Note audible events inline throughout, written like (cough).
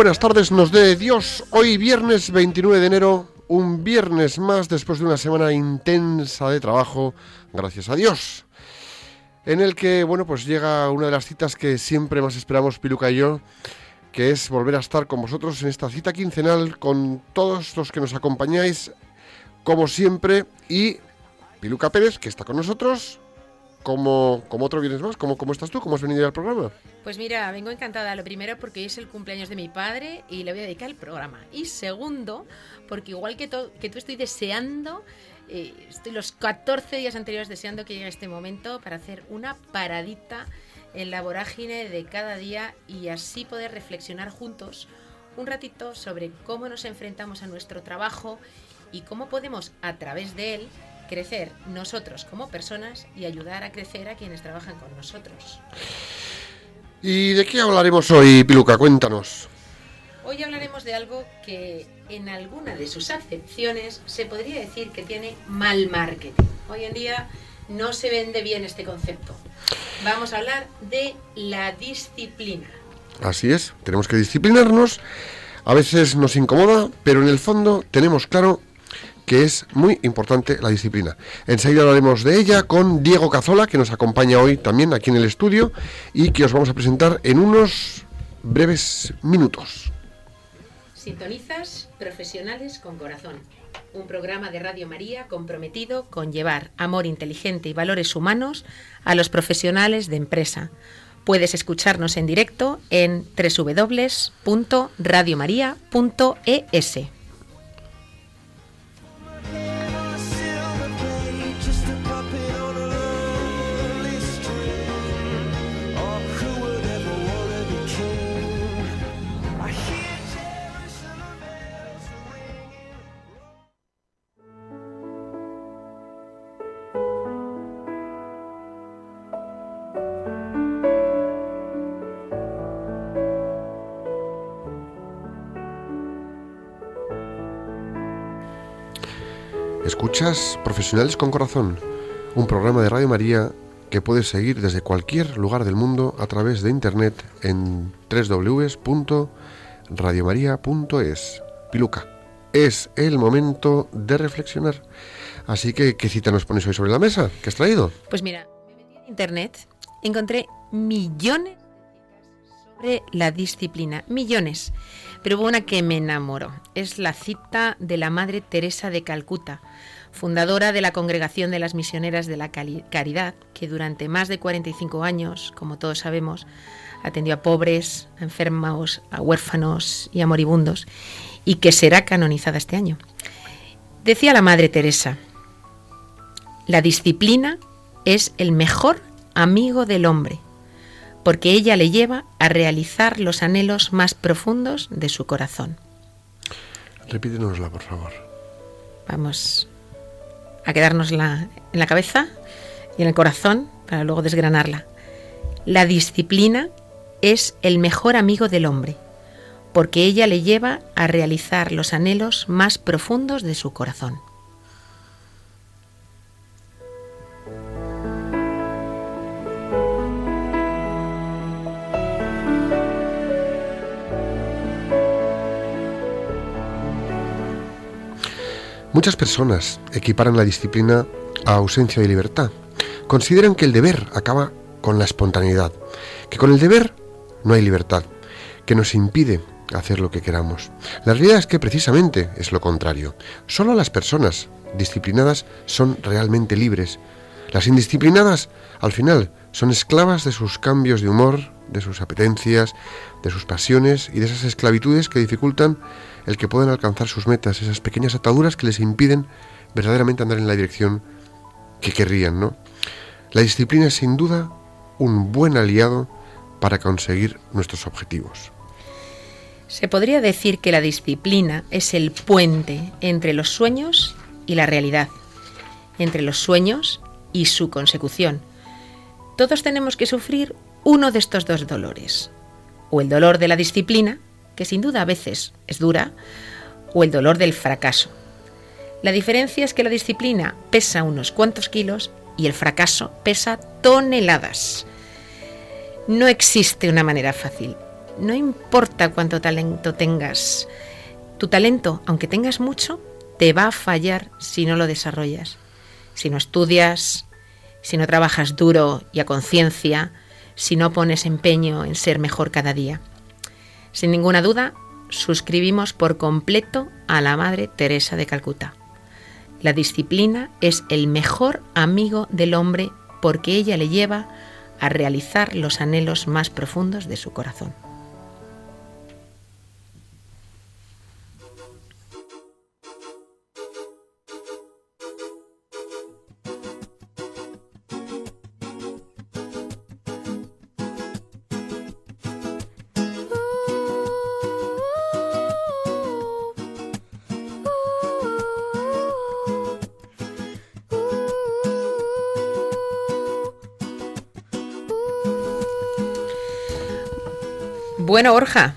Buenas tardes, nos dé Dios. Hoy viernes 29 de enero, un viernes más después de una semana intensa de trabajo, gracias a Dios. En el que, bueno, pues llega una de las citas que siempre más esperamos Piluca y yo, que es volver a estar con vosotros en esta cita quincenal con todos los que nos acompañáis, como siempre, y Piluca Pérez, que está con nosotros, como, como otro viernes más. ¿Cómo, ¿Cómo estás tú? ¿Cómo has venido al programa? Pues mira, vengo encantada. Lo primero porque es el cumpleaños de mi padre y le voy a dedicar el programa. Y segundo, porque igual que, que tú estoy deseando, eh, estoy los 14 días anteriores deseando que llegue este momento para hacer una paradita en la vorágine de cada día y así poder reflexionar juntos un ratito sobre cómo nos enfrentamos a nuestro trabajo y cómo podemos a través de él crecer nosotros como personas y ayudar a crecer a quienes trabajan con nosotros. ¿Y de qué hablaremos hoy, Piluca? Cuéntanos. Hoy hablaremos de algo que en alguna de sus acepciones se podría decir que tiene mal marketing. Hoy en día no se vende bien este concepto. Vamos a hablar de la disciplina. Así es, tenemos que disciplinarnos. A veces nos incomoda, pero en el fondo tenemos claro que es muy importante la disciplina. Enseguida hablaremos de ella con Diego Cazola, que nos acompaña hoy también aquí en el estudio y que os vamos a presentar en unos breves minutos. Sintonizas Profesionales con Corazón, un programa de Radio María comprometido con llevar amor inteligente y valores humanos a los profesionales de empresa. Puedes escucharnos en directo en www.radiomaria.es. Escuchas Profesionales con Corazón, un programa de Radio María que puedes seguir desde cualquier lugar del mundo a través de internet en www.radiomaria.es. Piluca, es el momento de reflexionar. Así que, ¿qué cita nos pones hoy sobre la mesa? ¿Qué has traído? Pues mira, me en internet, encontré millones sobre la disciplina, millones. Pero hubo una que me enamoró. Es la cita de la Madre Teresa de Calcuta, fundadora de la Congregación de las Misioneras de la Caridad, que durante más de 45 años, como todos sabemos, atendió a pobres, a enfermos, a huérfanos y a moribundos, y que será canonizada este año. Decía la Madre Teresa, la disciplina es el mejor amigo del hombre porque ella le lleva a realizar los anhelos más profundos de su corazón. Repítenosla, por favor. Vamos a quedárnosla en la cabeza y en el corazón para luego desgranarla. La disciplina es el mejor amigo del hombre, porque ella le lleva a realizar los anhelos más profundos de su corazón. Muchas personas equiparan la disciplina a ausencia de libertad. Consideran que el deber acaba con la espontaneidad, que con el deber no hay libertad, que nos impide hacer lo que queramos. La realidad es que precisamente es lo contrario. Solo las personas disciplinadas son realmente libres. Las indisciplinadas, al final, Son esclavas de sus cambios de humor, de sus apetencias, de sus pasiones y de esas esclavitudes que dificultan el que puedan alcanzar sus metas, esas pequeñas ataduras que les impiden verdaderamente andar en la dirección que querrían, ¿no? La disciplina es sin duda un buen aliado para conseguir nuestros objetivos. Se podría decir que la disciplina es el puente entre los sueños y la realidad, entre los sueños y su consecución. Todos tenemos que sufrir uno de estos dos dolores, o el dolor de la disciplina, que sin duda a veces es dura, o el dolor del fracaso. La diferencia es que la disciplina pesa unos cuantos kilos y el fracaso pesa toneladas. No existe una manera fácil. No importa cuánto talento tengas. Tu talento, aunque tengas mucho, te va a fallar si no lo desarrollas. Si no estudias, si no trabajas duro y a conciencia, si no pones empeño en ser mejor cada día. Sin ninguna duda, suscribimos por completo a la Madre Teresa de Calcuta. La disciplina es el mejor amigo del hombre porque ella le lleva a realizar los anhelos más profundos de su corazón. Bueno, Borja,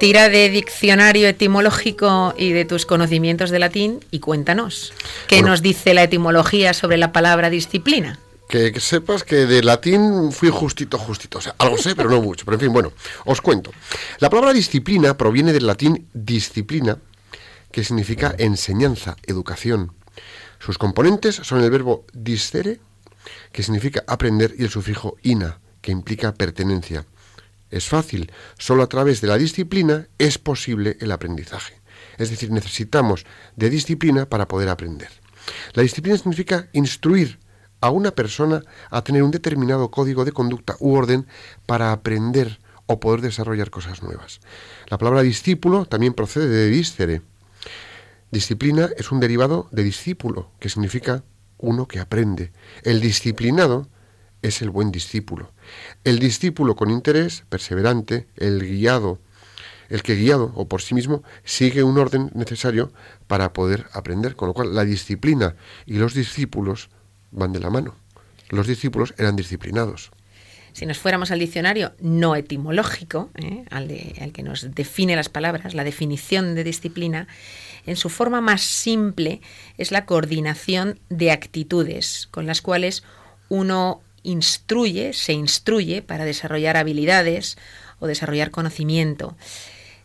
tira de diccionario etimológico y de tus conocimientos de latín y cuéntanos. ¿Qué nos dice la etimología sobre la palabra disciplina? Que, sepas que de latín fui justito, justito. O sea, algo sé, pero no mucho. Pero en fin, bueno, os cuento. La palabra disciplina proviene del latín disciplina, que significa enseñanza, educación. Sus componentes son el verbo discere, que significa aprender, y el sufijo ina, que implica pertenencia es fácil. Solo a través de la disciplina es posible el aprendizaje. Es decir, necesitamos de disciplina para poder aprender. La disciplina significa instruir a una persona a tener un determinado código de conducta u orden para aprender o poder desarrollar cosas nuevas. La palabra discípulo también procede de discere. Disciplina es un derivado de discípulo, que significa uno que aprende. El disciplinado es el buen discípulo. El discípulo con interés, perseverante, el guiado, el que guiado o por sí mismo sigue un orden necesario para poder aprender, con lo cual la disciplina y los discípulos van de la mano. Los discípulos eran disciplinados. Si nos fuéramos al diccionario no etimológico, ¿eh? al, al que nos define las palabras, la definición de disciplina, en su forma más simple es la coordinación de actitudes con las cuales uno instruye, se instruye para desarrollar habilidades o desarrollar conocimiento.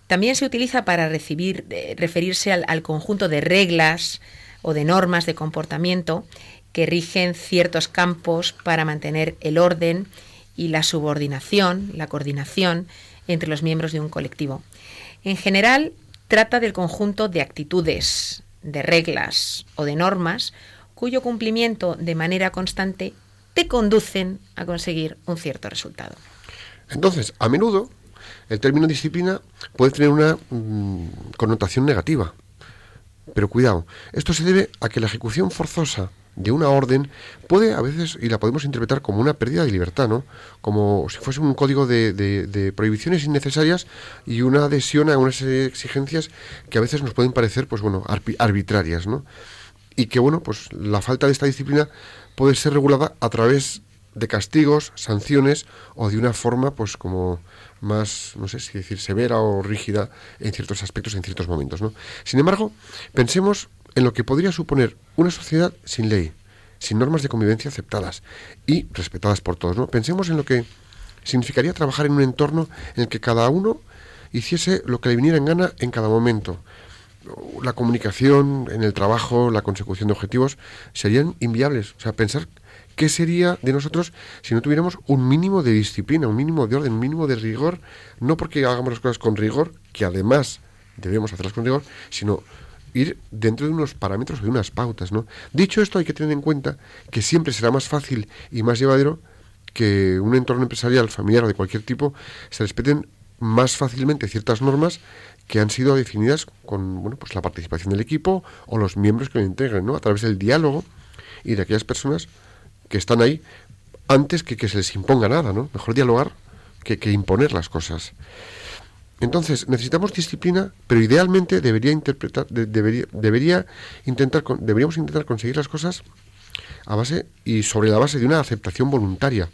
También se utiliza para recibir, referirse al, conjunto de reglas o de normas de comportamiento que rigen ciertos campos para mantener el orden y la subordinación, la coordinación entre los miembros de un colectivo. En general, trata del conjunto de actitudes, de reglas o de normas cuyo cumplimiento de manera constante te conducen a conseguir un cierto resultado. Entonces, a menudo el término disciplina puede tener una mm, connotación negativa. Pero cuidado, esto se debe a que la ejecución forzosa de una orden puede a veces, y la podemos interpretar como una pérdida de libertad, ¿no? Como si fuese un código de, de prohibiciones innecesarias y una adhesión a unas exigencias que a veces nos pueden parecer, pues bueno, arbitrarias, ¿no? Y que, bueno, pues la falta de esta disciplina puede ser regulada a través de castigos, sanciones o de una forma pues como más, no sé si decir, severa o rígida en ciertos aspectos, en ciertos momentos. ¿no? Sin embargo, pensemos en lo que podría suponer una sociedad sin ley, sin normas de convivencia aceptadas y respetadas por todos. ¿no? Pensemos en lo que significaría trabajar en un entorno en el que cada uno hiciese lo que le viniera en gana en cada momento, la comunicación en el trabajo, la consecución de objetivos, serían inviables. O sea, pensar qué sería de nosotros si no tuviéramos un mínimo de disciplina, un mínimo de orden, un mínimo de rigor, no porque hagamos las cosas con rigor, que además debemos hacerlas con rigor, sino ir dentro de unos parámetros o de unas pautas, ¿no? Dicho esto, hay que tener en cuenta que siempre será más fácil y más llevadero que un entorno empresarial, familiar o de cualquier tipo se respeten más fácilmente ciertas normas que han sido definidas con bueno, pues la participación del equipo o los miembros que lo integren, ¿no? a través del diálogo y de aquellas personas que están ahí antes que que se les imponga nada, ¿no? Mejor dialogar que, que imponer las cosas. Entonces, necesitamos disciplina, pero idealmente debería interpretar, debería, debería intentar, deberíamos intentar conseguir las cosas a base y sobre la base de una aceptación voluntaria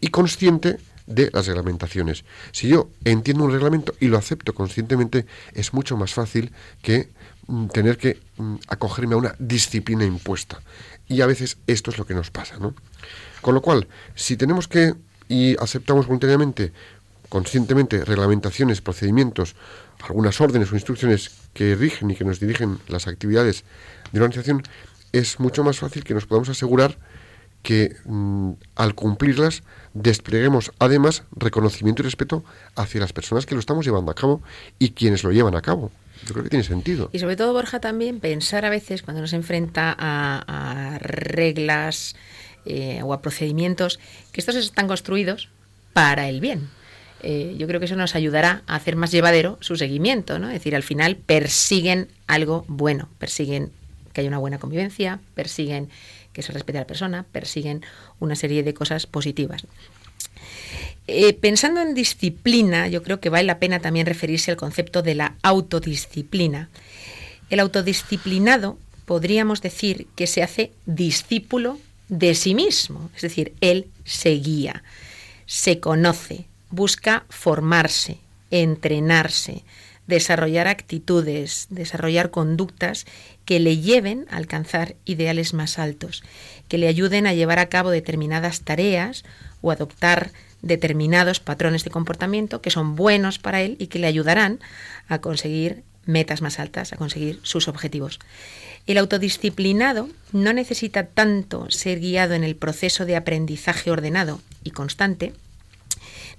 y consciente de las reglamentaciones. Si yo entiendo un reglamento y lo acepto conscientemente, es mucho más fácil que mm, tener que mm, acogerme a una disciplina impuesta. Y a veces esto es lo que nos pasa, ¿no? Con lo cual, si tenemos que y aceptamos voluntariamente conscientemente reglamentaciones, procedimientos, algunas órdenes o instrucciones que rigen y que nos dirigen las actividades de una organización, es mucho más fácil que nos podamos asegurar que mm, al cumplirlas despleguemos además reconocimiento y respeto hacia las personas que lo estamos llevando a cabo y quienes lo llevan a cabo. Yo creo que tiene sentido. Y sobre todo, Borja, también pensar a veces cuando nos enfrenta a, reglas eh, o a procedimientos que estos están construidos para el bien. Eh, yo creo que eso nos ayudará a hacer más llevadero su seguimiento, ¿no? Es decir, al final persiguen algo bueno, persiguen que haya una buena convivencia, persiguen que se respete a la persona, persiguen una serie de cosas positivas. Eh, pensando en disciplina, yo creo que vale la pena también referirse al concepto de la autodisciplina. El autodisciplinado podríamos decir que se hace discípulo de sí mismo, es decir, él se guía, se conoce, busca formarse, entrenarse, desarrollar actitudes, desarrollar conductas que le lleven a alcanzar ideales más altos, que le ayuden a llevar a cabo determinadas tareas o adoptar determinados patrones de comportamiento que son buenos para él y que le ayudarán a conseguir metas más altas, a conseguir sus objetivos. El autodisciplinado no necesita tanto ser guiado en el proceso de aprendizaje ordenado y constante,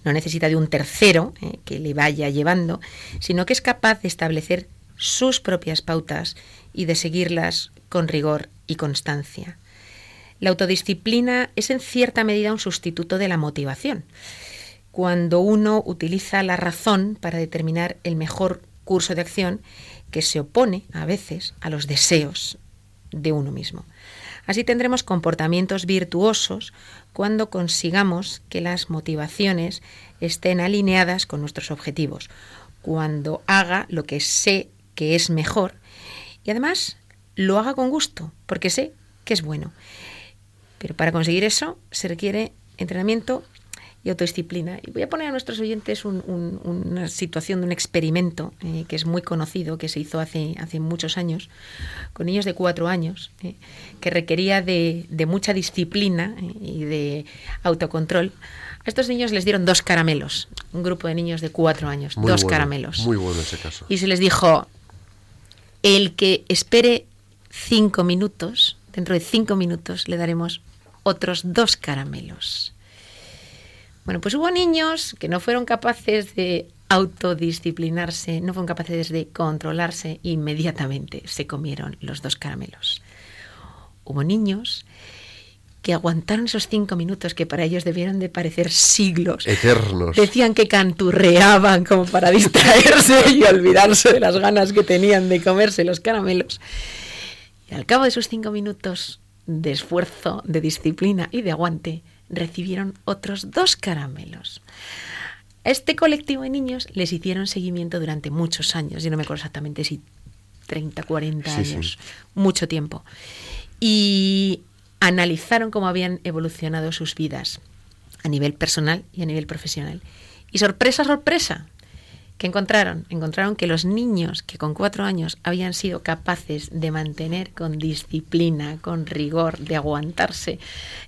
no necesita de un tercero eh, que le vaya llevando, sino que es capaz de establecer sus propias pautas y de seguirlas con rigor y constancia. La autodisciplina es en cierta medida un sustituto de la motivación. Cuando uno utiliza la razón para determinar el mejor curso de acción que se opone a veces a los deseos de uno mismo. Así tendremos comportamientos virtuosos cuando consigamos que las motivaciones estén alineadas con nuestros objetivos, cuando haga lo que sé que es mejor y además lo haga con gusto, porque sé que es bueno. Pero para conseguir eso se requiere entrenamiento y autodisciplina. Y voy a poner a nuestros oyentes una situación de un experimento eh, que es muy conocido, que se hizo hace, hace muchos años, con niños de cuatro años, eh, que requería de, mucha disciplina eh, y de autocontrol. A estos niños les dieron dos caramelos, un grupo de niños de cuatro años, dos caramelos. Muy bueno ese caso. Y se les dijo, el que espere cinco minutos, dentro de cinco minutos le daremos otros dos caramelos. Bueno, pues hubo niños que no fueron capaces de autodisciplinarse, no fueron capaces de controlarse, inmediatamente se comieron los dos caramelos. Hubo niños que aguantaron esos cinco minutos que para ellos debieron de parecer siglos. Eternos. Decían que canturreaban como para (laughs) distraerse y olvidarse de las ganas que tenían de comerse los caramelos. Y al cabo de esos cinco minutos de esfuerzo, de disciplina y de aguante, recibieron otros dos caramelos. Este colectivo de niños les hicieron seguimiento durante muchos años, yo no me acuerdo exactamente si 30, 40 años, mucho tiempo. Y analizaron cómo habían evolucionado sus vidas a nivel personal y a nivel profesional. Y sorpresa, sorpresa, ¿Qué encontraron? Encontraron que los niños que con cuatro años habían sido capaces de mantener con disciplina, con rigor, de aguantarse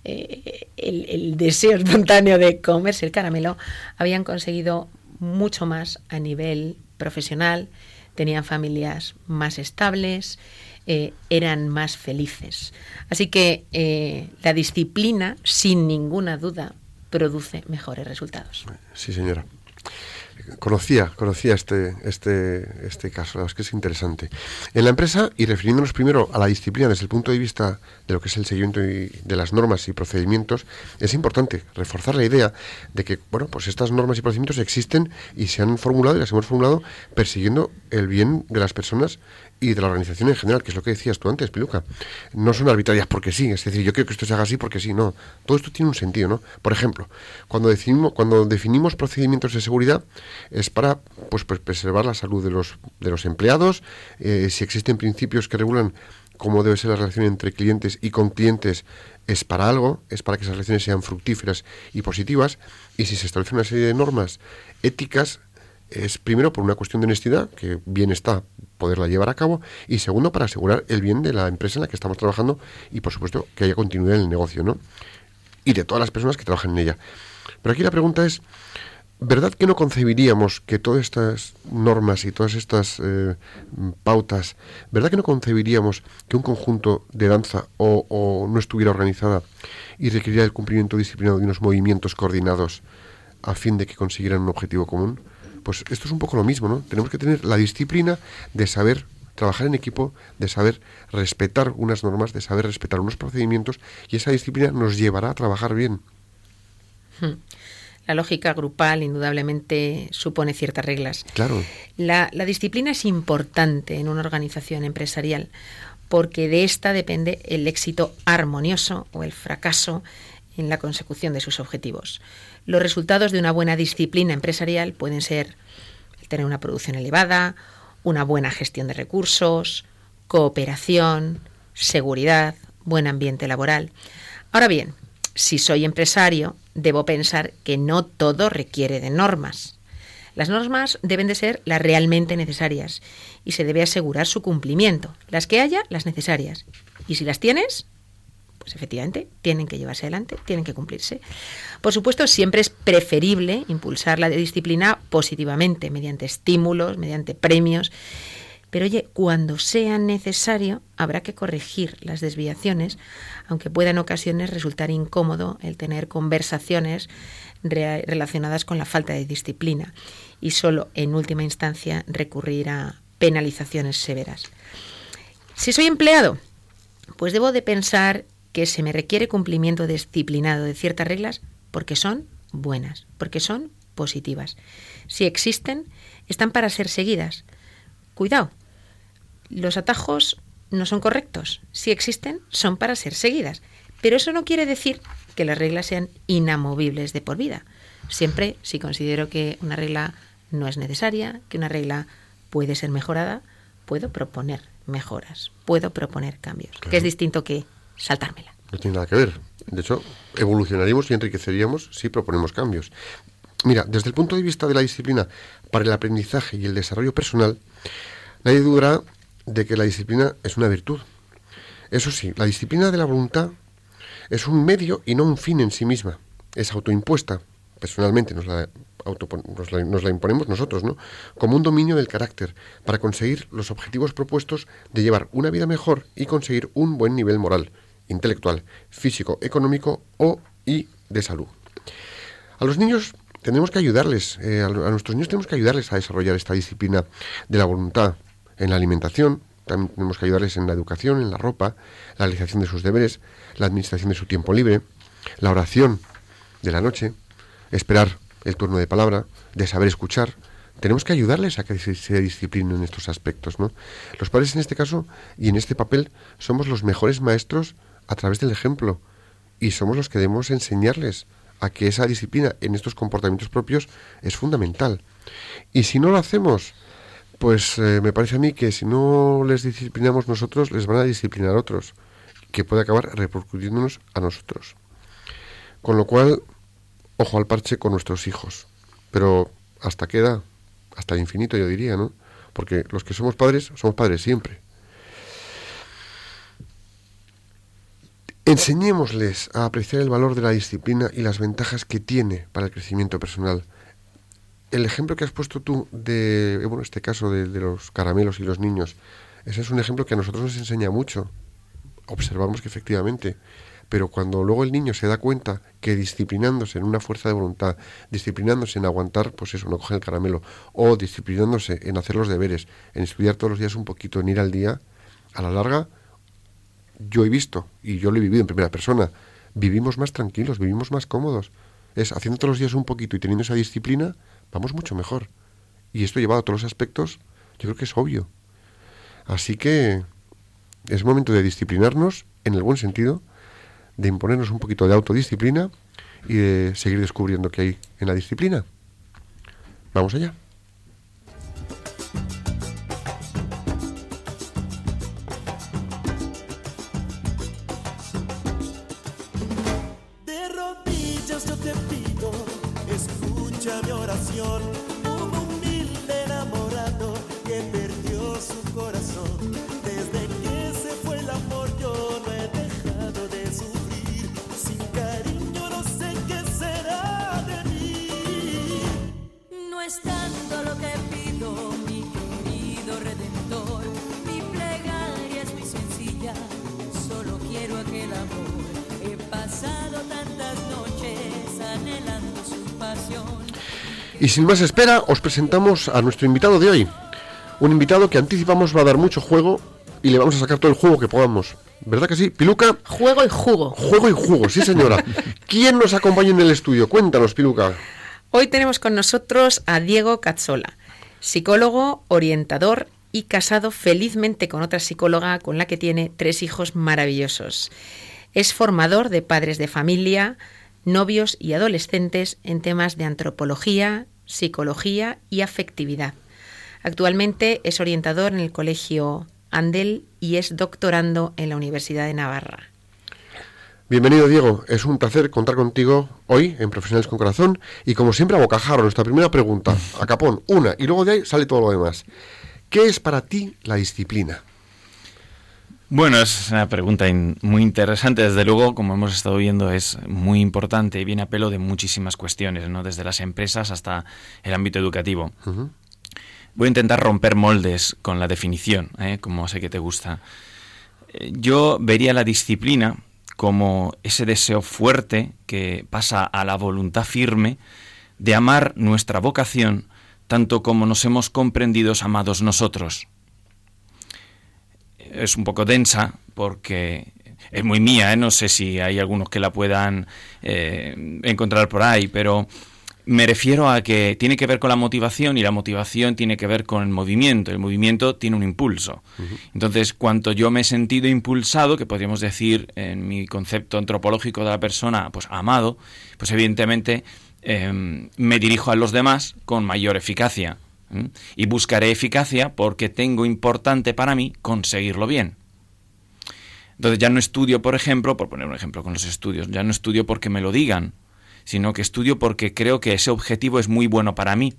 eh, el, deseo espontáneo de comerse el caramelo, habían conseguido mucho más a nivel profesional, tenían familias más estables, eh, eran más felices. Así que eh, la disciplina, sin ninguna duda, produce mejores resultados. Sí, señora. Conocía, conocía este, este, este caso, la verdad es que es interesante. En la empresa, y refiriéndonos primero a la disciplina desde el punto de vista de lo que es el seguimiento de las normas y procedimientos, es importante reforzar la idea de que, bueno, pues estas normas y procedimientos existen y se han formulado y las hemos formulado persiguiendo el bien de las personas y de la organización en general, que es lo que decías tú antes, Piluca. No son arbitrarias porque sí, es decir, yo quiero que esto se haga así porque sí, no. Todo esto tiene un sentido, ¿no? Por ejemplo, cuando definimos, cuando definimos procedimientos de seguridad es para pues, pues preservar la salud de los, de los empleados, eh, si existen principios que regulan cómo debe ser la relación entre clientes y con clientes es para algo, es para que esas relaciones sean fructíferas y positivas, y si se establece una serie de normas éticas, es primero por una cuestión de honestidad, que bien está poderla llevar a cabo, y segundo para asegurar el bien de la empresa en la que estamos trabajando y por supuesto que haya continuidad en el negocio, ¿no? Y de todas las personas que trabajan en ella. Pero aquí la pregunta es, ¿verdad que no concebiríamos que todas estas normas y todas estas eh, pautas, ¿verdad que no concebiríamos que un conjunto de danza o, o no estuviera organizada y requeriría el cumplimiento disciplinado de unos movimientos coordinados a fin de que consiguieran un objetivo común? Pues esto es un poco lo mismo, ¿no? Tenemos que tener la disciplina de saber trabajar en equipo, de saber respetar unas normas, de saber respetar unos procedimientos y esa disciplina nos llevará a trabajar bien. Hmm. La lógica grupal indudablemente supone ciertas reglas. Claro. La, la disciplina es importante en una organización empresarial porque de esta depende el éxito armonioso o el fracaso en la consecución de sus objetivos. Los resultados de una buena disciplina empresarial pueden ser tener una producción elevada, una buena gestión de recursos, cooperación, seguridad, buen ambiente laboral. Ahora bien, si soy empresario, debo pensar que no todo requiere de normas. Las normas deben de ser las realmente necesarias y se debe asegurar su cumplimiento. Las que haya, las necesarias. Y si las tienes, pues efectivamente tienen que llevarse adelante, tienen que cumplirse. Por supuesto, siempre es preferible impulsar la disciplina positivamente, mediante estímulos, mediante premios. Pero oye, cuando sea necesario, habrá que corregir las desviaciones, aunque pueda en ocasiones resultar incómodo el tener conversaciones relacionadas con la falta de disciplina y solo en última instancia recurrir a penalizaciones severas. Si soy empleado, pues debo de pensar que se me requiere cumplimiento disciplinado de ciertas reglas porque son buenas, porque son positivas. Si existen, están para ser seguidas. Cuidado, los atajos no son correctos. Si existen, son para ser seguidas. Pero eso no quiere decir que las reglas sean inamovibles de por vida. Siempre, si considero que una regla no es necesaria, que una regla puede ser mejorada, puedo proponer mejoras, puedo proponer cambios, que es distinto que saltármela. No tiene nada que ver. De hecho, evolucionaríamos y enriqueceríamos si proponemos cambios. Mira, desde el punto de vista de la disciplina para el aprendizaje y el desarrollo personal, nadie dudará de que la disciplina es una virtud. Eso sí, la disciplina de la voluntad es un medio y no un fin en sí misma. Es autoimpuesta. Personalmente nos la, nos la, nos la imponemos nosotros, ¿no? Como un dominio del carácter para conseguir los objetivos propuestos de llevar una vida mejor y conseguir un buen nivel moral intelectual, físico, económico o y de salud. A los niños tenemos que ayudarles, eh, a, nuestros niños tenemos que ayudarles a desarrollar esta disciplina de la voluntad en la alimentación, también tenemos que ayudarles en la educación, en la ropa, la realización de sus deberes, la administración de su tiempo libre, la oración de la noche, esperar el turno de palabra, de saber escuchar. Tenemos que ayudarles a que se, se disciplinen en estos aspectos, ¿no? Los padres en este caso y en este papel somos los mejores maestros a través del ejemplo y somos los que debemos enseñarles a que esa disciplina en estos comportamientos propios es fundamental. Y si no lo hacemos, pues eh, me parece a mí que si no les disciplinamos nosotros, les van a disciplinar otros, que puede acabar repercutiéndonos a nosotros. Con lo cual, ojo al parche con nuestros hijos. Pero hasta queda, hasta el infinito yo diría, ¿no? Porque los que somos padres, somos padres siempre. Enseñémosles a apreciar el valor de la disciplina y las ventajas que tiene para el crecimiento personal. El ejemplo que has puesto tú de, bueno, este caso de, de los caramelos y los niños, ese es un ejemplo que a nosotros nos enseña mucho. Observamos que efectivamente pero cuando luego el niño se da cuenta que disciplinándose en una fuerza de voluntad, disciplinándose en aguantar, pues eso, no coger el caramelo, o disciplinándose en hacer los deberes, en estudiar todos los días un poquito, en ir al día, a la larga, yo he visto, y yo lo he vivido en primera persona, vivimos más tranquilos, vivimos más cómodos. Es haciendo todos los días un poquito y teniendo esa disciplina, vamos mucho mejor. Y esto llevado a todos los aspectos, yo creo que es obvio. Así que es momento de disciplinarnos en el buen sentido, de imponernos un poquito de autodisciplina y de seguir descubriendo qué hay en la disciplina. Vamos allá. Y sin más espera, os presentamos a nuestro invitado de hoy. Un invitado que anticipamos va a dar mucho juego y le vamos a sacar todo el juego que podamos. ¿Verdad que sí? Piluca. Juego y jugo. Juego y jugo, sí señora. (laughs) ¿Quién nos acompaña en el estudio? Cuéntanos, Piluca. Hoy tenemos con nosotros a Diego Cazzola, psicólogo, orientador y casado felizmente con otra psicóloga con la que tiene tres hijos maravillosos. Es formador de padres de familia, novios y adolescentes en temas de antropología, psicología y afectividad. Actualmente es orientador en el Colegio Andel y es doctorando en la Universidad de Navarra. Bienvenido Diego, es un placer contar contigo hoy en Profesionales con Corazón y como siempre a bocajarro, nuestra primera pregunta, a capón, una y luego de ahí sale todo lo demás. ¿Qué es para ti la disciplina? Bueno, es una pregunta muy interesante. Desde luego, como hemos estado viendo, es muy importante y viene a pelo de muchísimas cuestiones, ¿no? desde las empresas hasta el ámbito educativo. Voy a intentar romper moldes con la definición, ¿eh? como sé que te gusta. Yo vería la disciplina como ese deseo fuerte que pasa a la voluntad firme de amar nuestra vocación tanto como nos hemos comprendido amados nosotros es un poco densa porque es muy mía, ¿eh? no sé si hay algunos que la puedan eh, encontrar por ahí, pero me refiero a que tiene que ver con la motivación y la motivación tiene que ver con el movimiento. El movimiento tiene un impulso. Entonces, cuanto yo me he sentido impulsado, que podríamos decir en mi concepto antropológico de la persona, pues amado, pues evidentemente em, me dirijo a los demás con mayor eficacia. Y buscaré eficacia porque tengo importante para mí conseguirlo bien. Entonces ya no estudio, por ejemplo, por poner un ejemplo con los estudios, ya no estudio porque me lo digan, sino que estudio porque creo que ese objetivo es muy bueno para mí.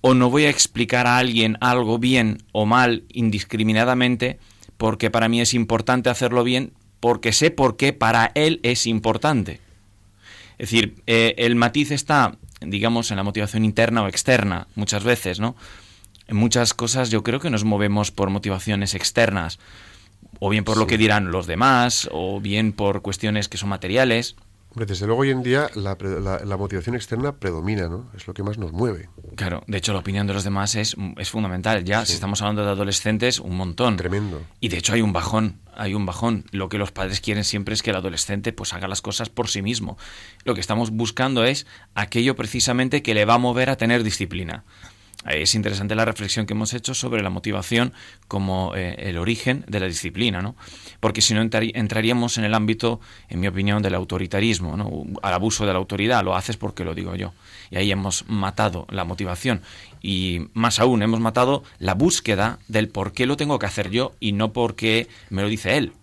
O no voy a explicar a alguien algo bien o mal indiscriminadamente porque para mí es importante hacerlo bien, porque sé por qué para él es importante. Es decir, eh, el matiz está digamos, en la motivación interna o externa, muchas veces, ¿no? En muchas cosas yo creo que nos movemos por motivaciones externas, o bien por lo que dirán los demás, o bien por cuestiones que son materiales desde luego hoy en día la, motivación externa predomina, ¿no? Es lo que más nos mueve. Claro, de hecho la opinión de los demás es, es fundamental. Ya, si estamos hablando de adolescentes, un montón. Tremendo. Y de hecho hay un bajón, hay un bajón. Lo que los padres quieren siempre es que el adolescente pues haga las cosas por sí mismo. Lo que estamos buscando es aquello precisamente que le va a mover a tener disciplina. Es interesante la reflexión que hemos hecho sobre la motivación como eh, el origen de la disciplina, ¿no? Porque si no entraríamos en el ámbito, en mi opinión, del autoritarismo. Al abuso de la autoridad, lo haces porque lo digo yo. Y ahí hemos matado la motivación. Y más aún, hemos matado la búsqueda del por qué lo tengo que hacer yo y no porque me lo dice él.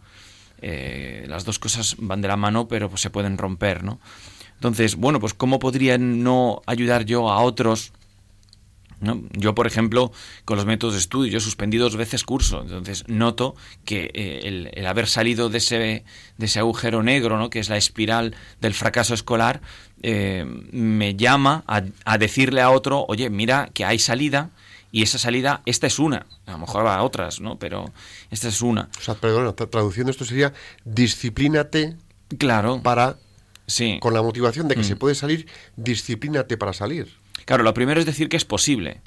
Eh, las dos cosas van de la mano, pero pues, se pueden romper, ¿no? Entonces, bueno, pues ¿cómo podría no ayudar yo a otros yo, por ejemplo, con los métodos de estudio, yo suspendí dos veces curso, entonces noto que eh, el, haber salido de ese, de ese agujero negro, ¿no? que es la espiral del fracaso escolar, eh, me llama a, decirle a otro, oye, mira que hay salida, y esa salida, esta es una, a lo mejor va a otras, ¿no? Pero esta es una. O sea, perdón, traduciendo esto sería, disciplínate Claro. para, Sí. con la motivación de que Mm. se puede salir, disciplínate para salir. Claro, lo primero es decir que es posible.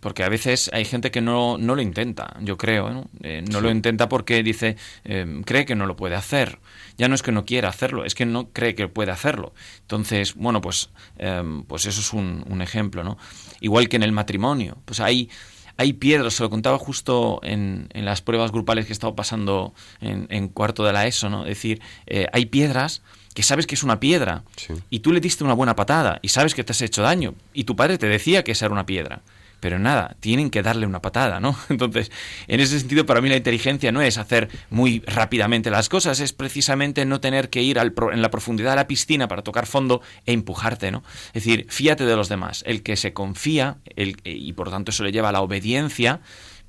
Porque a veces hay gente que no, no lo intenta, yo creo. No, Eh, no lo intenta porque dice, eh, cree que no lo puede hacer. Ya no es que no quiera hacerlo, es que no cree que puede hacerlo. Entonces, bueno, pues, eh, pues eso es un, un ejemplo, ¿no? Igual que en el matrimonio. Pues hay, hay piedras, se lo contaba justo en, en las pruebas grupales que he estado pasando en, en cuarto de la ESO, ¿no? Es decir, eh, hay piedras que sabes que es una piedra Sí. y tú le diste una buena patada y sabes que te has hecho daño y tu padre te decía que esa era una piedra. Pero nada, tienen que darle una patada, ¿no? (laughs) Entonces, en ese sentido, para mí la inteligencia no es hacer muy rápidamente las cosas, es precisamente no tener que ir al pro- en la profundidad de la piscina para tocar fondo e empujarte, ¿no? Es decir, fíate de los demás. El que se confía, el, y por tanto eso le lleva a la obediencia,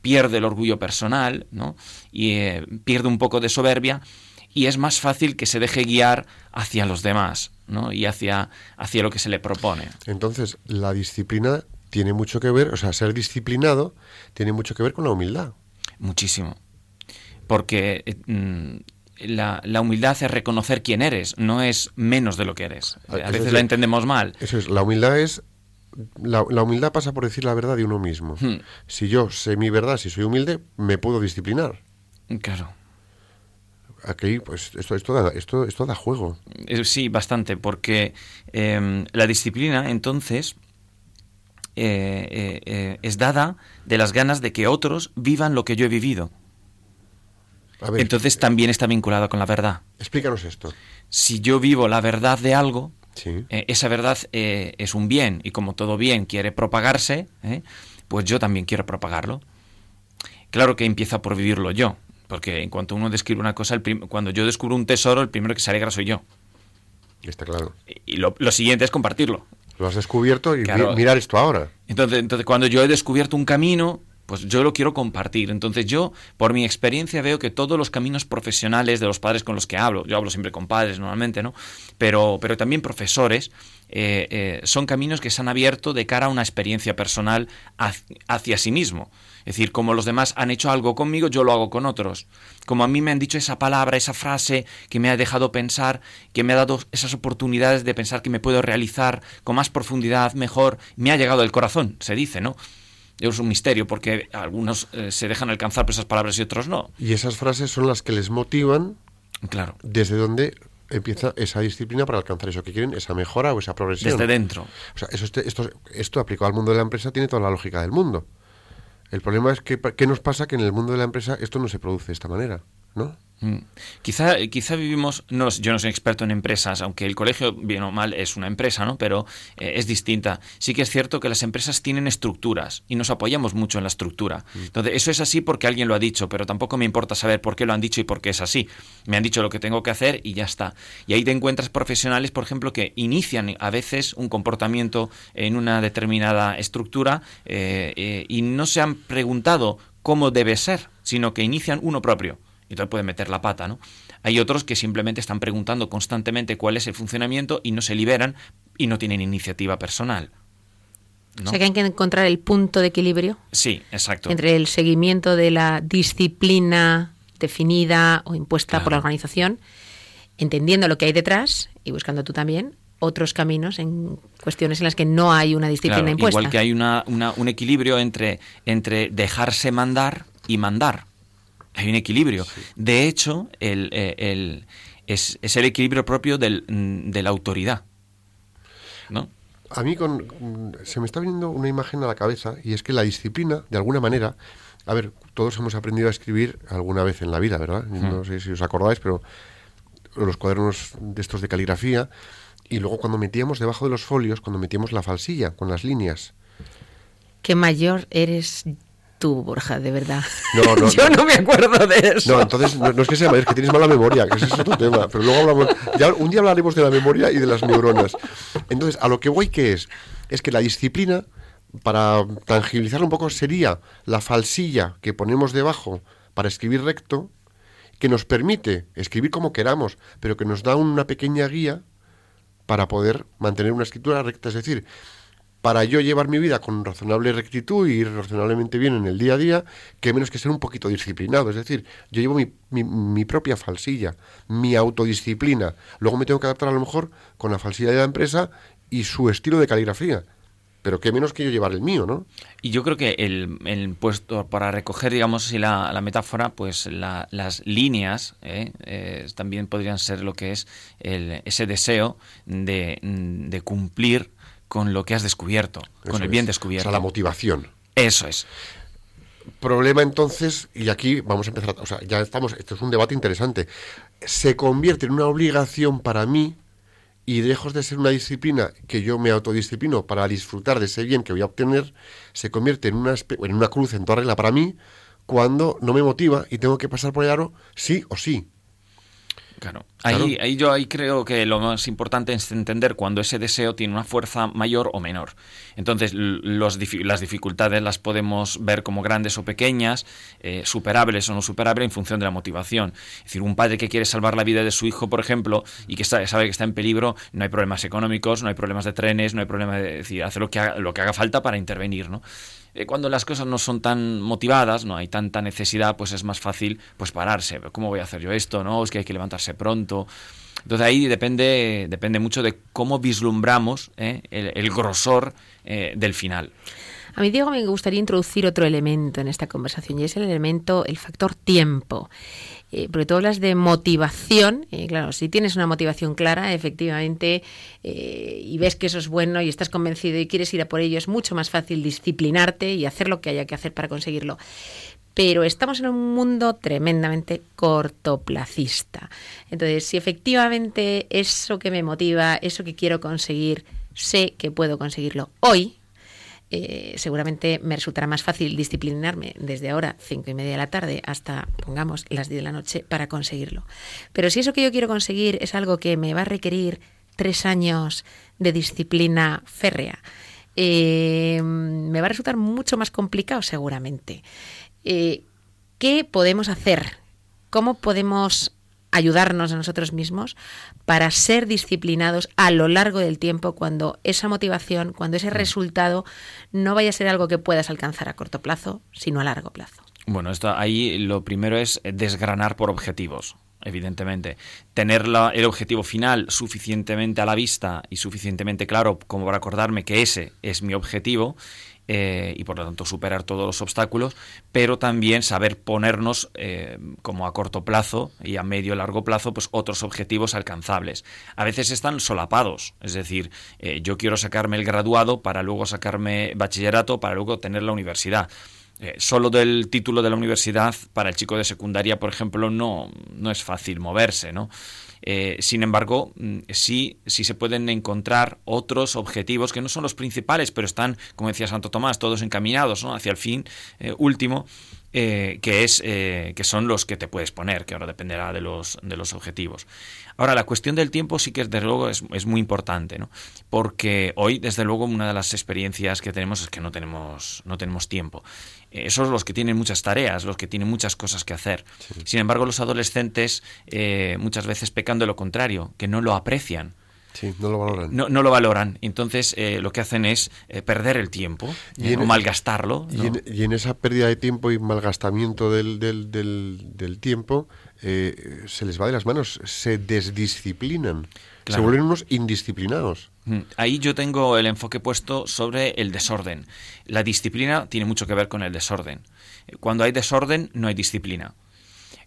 pierde el orgullo personal, ¿no? Y eh, pierde un poco de soberbia y es más fácil que se deje guiar hacia los demás, ¿no? Y hacia, hacia lo que se le propone. Entonces, la disciplina tiene mucho que ver, o sea, ser disciplinado tiene mucho que ver con la humildad. Muchísimo. Porque eh, mm, la, la humildad es reconocer quién eres, no es menos de lo que eres. Ah, A eso veces es- la entendemos mal. Eso es, la humildad es... La, la humildad pasa por decir la verdad de uno mismo. Hmm. Si yo sé mi verdad, si soy humilde, me puedo disciplinar. Claro. Aquí, pues, esto, esto, da, esto, esto da juego. Eh, Sí, bastante, porque eh, la disciplina entonces eh, eh, eh, es dada de las ganas de que otros vivan lo que yo he vivido. A ver, Entonces también está vinculada con la verdad. explícanos esto. Si yo vivo la verdad de algo, Sí. eh, esa verdad es un bien y como todo bien quiere propagarse, pues yo también quiero propagarlo. Claro que empieza por vivirlo yo, porque en cuanto uno describe una cosa, el cuando yo descubro un tesoro, el primero que se alegra soy yo. Está claro. Y lo, lo siguiente es compartirlo. Lo has descubierto y Claro. mirar esto ahora. Entonces, entonces, cuando yo he descubierto un camino, pues yo lo quiero compartir. Entonces yo, por mi experiencia, veo que todos los caminos profesionales de los padres con los que hablo, yo hablo siempre con padres normalmente, ¿no? Pero, pero también profesores, eh, eh, son caminos que se han abierto de cara a una experiencia personal hacia, hacia sí mismo. Es decir, como los demás han hecho algo conmigo, yo lo hago con otros. Como a mí me han dicho esa palabra, esa frase que me ha dejado pensar, que me ha dado esas oportunidades de pensar que me puedo realizar con más profundidad, mejor, me ha llegado del corazón, se dice, ¿no? Es un misterio porque algunos eh, se dejan alcanzar por esas palabras y otros no. Y esas frases son las que les motivan Claro, desde donde empieza esa disciplina para alcanzar eso que quieren, esa mejora o esa progresión. desde dentro. O sea, eso, este- esto, esto aplicado al mundo de la empresa tiene toda la lógica del mundo. El problema es que qué nos pasa que en el mundo de la empresa esto no se produce de esta manera, ¿no? Mm. Quizá, quizá vivimos, no, yo no soy experto en empresas, aunque el colegio, bien o mal, es una empresa, ¿no? Pero eh, es distinta. Sí que es cierto que las empresas tienen estructuras y nos apoyamos mucho en la estructura. Entonces, eso es así porque alguien lo ha dicho, pero tampoco me importa saber por qué lo han dicho y por qué es así. Me han dicho lo que tengo que hacer y ya está. Y ahí te encuentras profesionales, por ejemplo, que inician a veces un comportamiento en una determinada estructura eh, eh, y no se han preguntado cómo debe ser, sino que inician uno propio y entonces pueden meter la pata, ¿no? Hay otros que simplemente están preguntando constantemente cuál es el funcionamiento y no se liberan y no tienen iniciativa personal. ¿no? O sea que hay que encontrar el punto de equilibrio Sí, exacto. entre el seguimiento de la disciplina definida o impuesta por la organización, entendiendo lo que hay detrás y buscando tú también otros caminos en cuestiones en las que no hay una disciplina Claro, impuesta. igual que hay una, una- un equilibrio entre, entre dejarse mandar y mandar. Hay un equilibrio. De hecho, el, eh, el- es, es el equilibrio propio del, mm, de la autoridad. ¿No? A mí con, se me está viniendo una imagen a la cabeza y es que la disciplina, de alguna manera, a ver, todos hemos aprendido a escribir alguna vez en la vida, ¿verdad? No sé si os acordáis, pero los cuadernos de estos de caligrafía y luego cuando metíamos debajo de los folios, cuando metíamos la falsilla con las líneas. Qué mayor eres tú, Borja, de verdad. No, no, (laughs) Yo no. no me acuerdo de eso. No, entonces no, no es que sea mayor, es que tienes mala memoria, que ese es otro tema. Pero luego hablamos, ya un día hablaremos de la memoria y de las neuronas. Entonces, a lo que voy que es, es que la disciplina, para tangibilizarlo un poco, sería la falsilla que ponemos debajo para escribir recto, que nos permite escribir como queramos, pero que nos da una pequeña guía para poder mantener una escritura recta. Es decir, para yo llevar mi vida con razonable rectitud y ir razonablemente bien en el día a día, que menos que ser un poquito disciplinado. Es decir, yo llevo mi, mi, mi propia falsilla, mi autodisciplina. Luego me tengo que adaptar a lo mejor con la falsilla de la empresa y su estilo de caligrafía pero qué menos que yo llevar el mío, ¿no? Y yo creo que el, el puesto para recoger, digamos así, la, la metáfora, pues las líneas ¿eh? Eh, también podrían ser lo que es el, ese deseo de, de, cumplir con lo que has descubierto, Eso con el es. bien descubierto. O sea, la motivación. Eso es. Problema entonces, y aquí vamos a empezar, o sea, ya estamos, esto es un debate interesante, se convierte en una obligación para mí y lejos de ser una disciplina que yo me autodisciplino para disfrutar de ese bien que voy a obtener, se convierte en una, en una cruz en toda regla para mí cuando no me motiva y tengo que pasar por el aro sí o sí. Claro. Claro. Ahí, ahí yo ahí creo que lo más importante es entender cuando ese deseo tiene una fuerza mayor o menor. Entonces, los, las dificultades las podemos ver como grandes o pequeñas, eh, superables o no superables en función de la motivación. Es decir, un padre que quiere salvar la vida de su hijo, por ejemplo, y que está- sabe que está en peligro, no hay problemas económicos, no hay problemas de trenes, no hay problema de decir, hacer lo que haga, lo que haga falta para intervenir, ¿no? Eh, cuando las cosas no son tan motivadas, no hay tanta necesidad, pues es más fácil pues pararse. ¿Cómo voy a hacer yo esto? No, es que hay que levantarse pronto. Entonces ahí depende, depende mucho de cómo vislumbramos ¿eh? el, el grosor eh, del final. A mí, Diego, me gustaría introducir otro elemento en esta conversación y es el elemento, el factor tiempo. Eh, porque tú hablas de motivación, y claro, si tienes una motivación clara, efectivamente, eh, y ves que eso es bueno y estás convencido y quieres ir a por ello, es mucho más fácil disciplinarte y hacer lo que haya que hacer para conseguirlo. Pero estamos en un mundo tremendamente cortoplacista. Entonces, si efectivamente eso que me motiva, eso que quiero conseguir, sé que puedo conseguirlo hoy, eh, seguramente me resultará más fácil disciplinarme desde ahora, cinco y media de la tarde, hasta, pongamos, las 10 de la noche para conseguirlo. Pero si eso que yo quiero conseguir es algo que me va a requerir tres años de disciplina férrea, eh, me va a resultar mucho más complicado seguramente. Eh, ¿Qué podemos hacer? ¿Cómo podemos ayudarnos a nosotros mismos para ser disciplinados a lo largo del tiempo cuando esa motivación, cuando ese resultado no vaya a ser algo que puedas alcanzar a corto plazo, sino a largo plazo? Bueno, esto ahí lo primero es desgranar por objetivos. Evidentemente, tener la- el objetivo final suficientemente a la vista y suficientemente claro como para acordarme que ese es mi objetivo eh, y por lo tanto superar todos los obstáculos, pero también saber ponernos eh, como a corto plazo y a medio largo plazo pues otros objetivos alcanzables. A veces están solapados, es decir, eh, yo quiero sacarme el graduado para luego sacarme bachillerato para luego tener la universidad. Solo del título de la universidad para el chico de secundaria, por ejemplo, no, no es fácil moverse, ¿no? Eh, sin embargo, mm, sí, sí se pueden encontrar otros objetivos que no son los principales, pero están, como decía Santo Tomás, todos encaminados ¿no? hacia el fin eh, último, eh, que, es, eh, que son los que te puedes poner, que ahora dependerá de los, de los objetivos. Ahora, la cuestión del tiempo sí que desde luego es, es muy importante, ¿no? porque hoy, desde luego, una de las experiencias que tenemos es que no tenemos, no tenemos tiempo. Eh, Esos los que tienen muchas tareas, los que tienen muchas cosas que hacer. Sin embargo, los adolescentes eh, muchas veces pecan de lo contrario, que no lo aprecian. Sí, no lo valoran. No, no lo valoran. Entonces, eh, lo que hacen es eh, perder el tiempo Y eh, en- o malgastarlo. Y, ¿no? en, y en esa pérdida de tiempo y malgastamiento del, del, del, del tiempo, eh, se les va de las manos, se desdisciplinan, se vuelven unos indisciplinados. Mm, Ahí yo tengo el enfoque puesto sobre el desorden. La disciplina tiene mucho que ver con el desorden. Eh, Cuando hay desorden, no hay disciplina.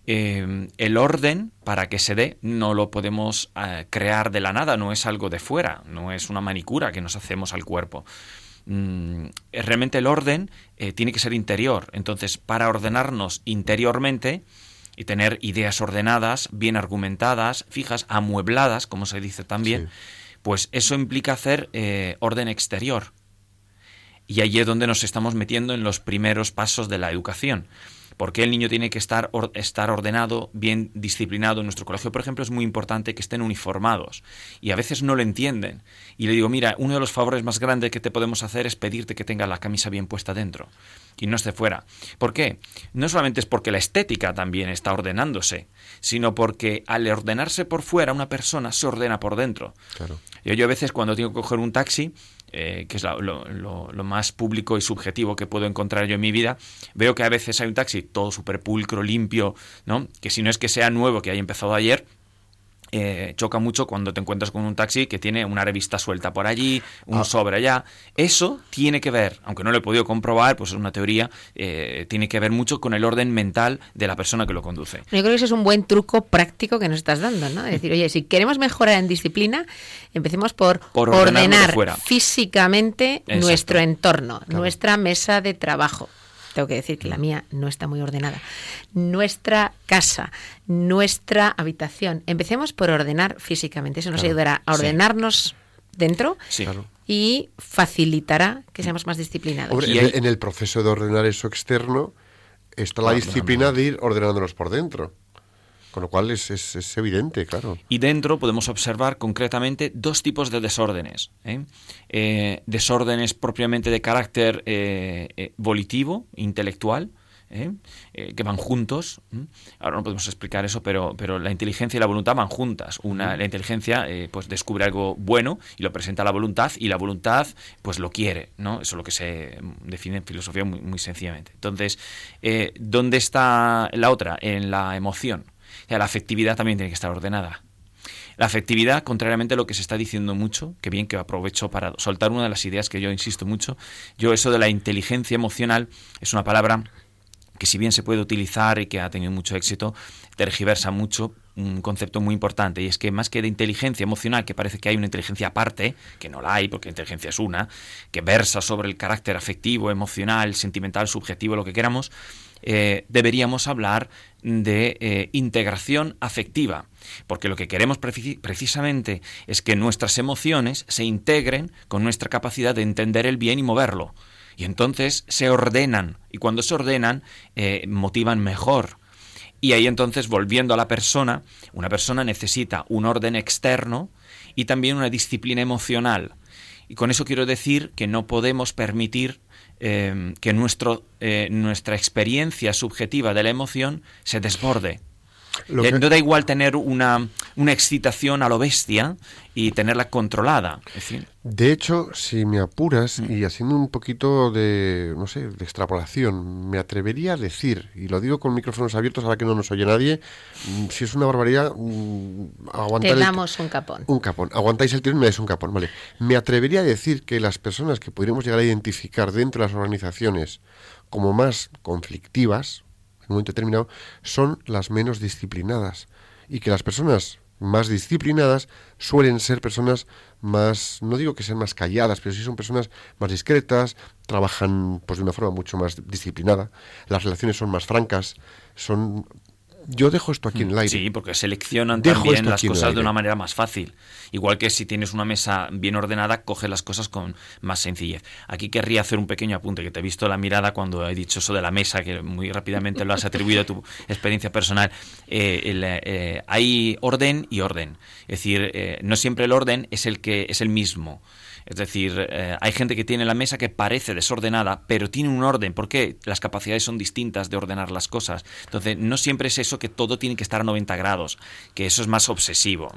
Eh, el orden, para que se dé, no lo podemos eh, crear de la nada, no es algo de fuera, no es una manicura que nos hacemos al cuerpo. Mm, eh, realmente el orden eh, tiene que ser interior. Entonces, para ordenarnos interiormente y tener ideas ordenadas, bien argumentadas, fijas, amuebladas, como se dice también, Sí. pues eso implica hacer orden exterior. Y allí es donde nos estamos metiendo en los primeros pasos de la educación. Porque el niño tiene que estar, or- estar ordenado, bien disciplinado. En nuestro colegio, por ejemplo, es muy importante que estén uniformados. Y a veces no lo entienden. Y le digo, mira, uno de los favores más grandes que te podemos hacer es pedirte que tengas la camisa bien puesta dentro y no esté fuera. ¿Por qué? No solamente es porque la estética también está ordenándose, sino porque al ordenarse por fuera una persona se ordena por dentro. Claro. Yo, yo a veces cuando tengo que coger un taxi, eh, que es lo, lo, más público y subjetivo que puedo encontrar yo en mi vida, veo que a veces hay un taxi todo súper pulcro, limpio, ¿no? que si no es que sea nuevo, que haya empezado ayer, eh, choca mucho cuando te encuentras con un taxi que tiene una revista suelta por allí, un ah. sobre allá. Eso tiene que ver, aunque no lo he podido comprobar, pues es una teoría, eh, tiene que ver mucho con el orden mental de la persona que lo conduce. Yo creo que eso es un buen truco práctico que nos estás dando, ¿no? Es decir, oye, si queremos mejorar en disciplina, empecemos por, ordenar físicamente nuestro entorno, nuestra mesa de trabajo tengo que decir que la mía no está muy ordenada. Nuestra casa, nuestra habitación. Empecemos por ordenar físicamente. Eso nos ayudará a ordenarnos dentro y facilitará que seamos más disciplinados. en el proceso de ordenar eso externo está la disciplina de ir ordenándonos por dentro. Con lo cual es, es, evidente, claro. Y dentro podemos observar concretamente dos tipos de desórdenes. ¿eh? Eh, desórdenes propiamente de carácter eh, volitivo, intelectual, que van juntos. Ahora no podemos explicar eso, pero, pero la inteligencia y la voluntad van juntas. Una, la inteligencia pues descubre algo bueno y lo presenta a la voluntad y la voluntad pues lo quiere. ¿no? Eso es lo que se define en filosofía muy, muy sencillamente. Entonces, ¿dónde está la otra? En la emoción la afectividad también tiene que estar ordenada. La afectividad, contrariamente a lo que se está diciendo mucho, que bien que aprovecho para soltar una de las ideas que yo insisto mucho, yo eso de la inteligencia emocional es una palabra que si bien se puede utilizar y que ha tenido mucho éxito, tergiversa mucho un concepto muy importante y es que más que de inteligencia emocional, que parece que hay una inteligencia aparte, que no la hay porque la inteligencia es una, que versa sobre el carácter afectivo, emocional, sentimental, subjetivo, lo que queramos, eh, deberíamos hablar de eh, integración afectiva, porque lo que queremos precisamente es que nuestras emociones se integren con nuestra capacidad de entender el bien y moverlo. Y entonces se ordenan, y cuando se ordenan, eh, motivan mejor. Y ahí entonces, volviendo a la persona, una persona necesita un orden externo y también una disciplina emocional. Y con eso quiero decir que no podemos permitir Em, que nuestro, eh, nuestra experiencia subjetiva de la emoción se desborde. Eh, no da igual tener una, una, excitación a lo bestia y tenerla controlada. De hecho, si me apuras mm. y haciendo un poquito de, no sé, de extrapolación, me atrevería a decir, y lo digo con micrófonos abiertos ahora que no nos oye nadie, mm, si es una barbaridad, mm, aguantar... Te damos un capón. Un capón. Aguantáis el tirón y me dais un capón, vale. Me atrevería a decir que las personas que podríamos llegar a identificar dentro de las organizaciones como más conflictivas, en un momento determinado, son las menos disciplinadas. Y que las personas más disciplinadas suelen ser personas más, no digo que sean más calladas, pero sí son personas más discretas, trabajan pues de una forma mucho más disciplinada, las relaciones son más francas, son yo dejo esto aquí en el aire. Sí, porque seleccionan también las cosas de una manera más fácil. Igual que si tienes una mesa bien ordenada, coges las cosas con más sencillez. Aquí querría hacer un pequeño apunte, que te he visto la mirada cuando he dicho eso de la mesa, que muy rápidamente lo has atribuido a tu (laughs) experiencia personal. Eh, eh, hay orden y orden. Es decir, eh, no siempre el orden es el que es el mismo. Es decir, eh, hay gente que tiene la mesa que parece desordenada, pero tiene un orden, porque las capacidades son distintas de ordenar las cosas. Entonces, no siempre es eso que todo tiene que estar a 90 grados, que eso es más obsesivo.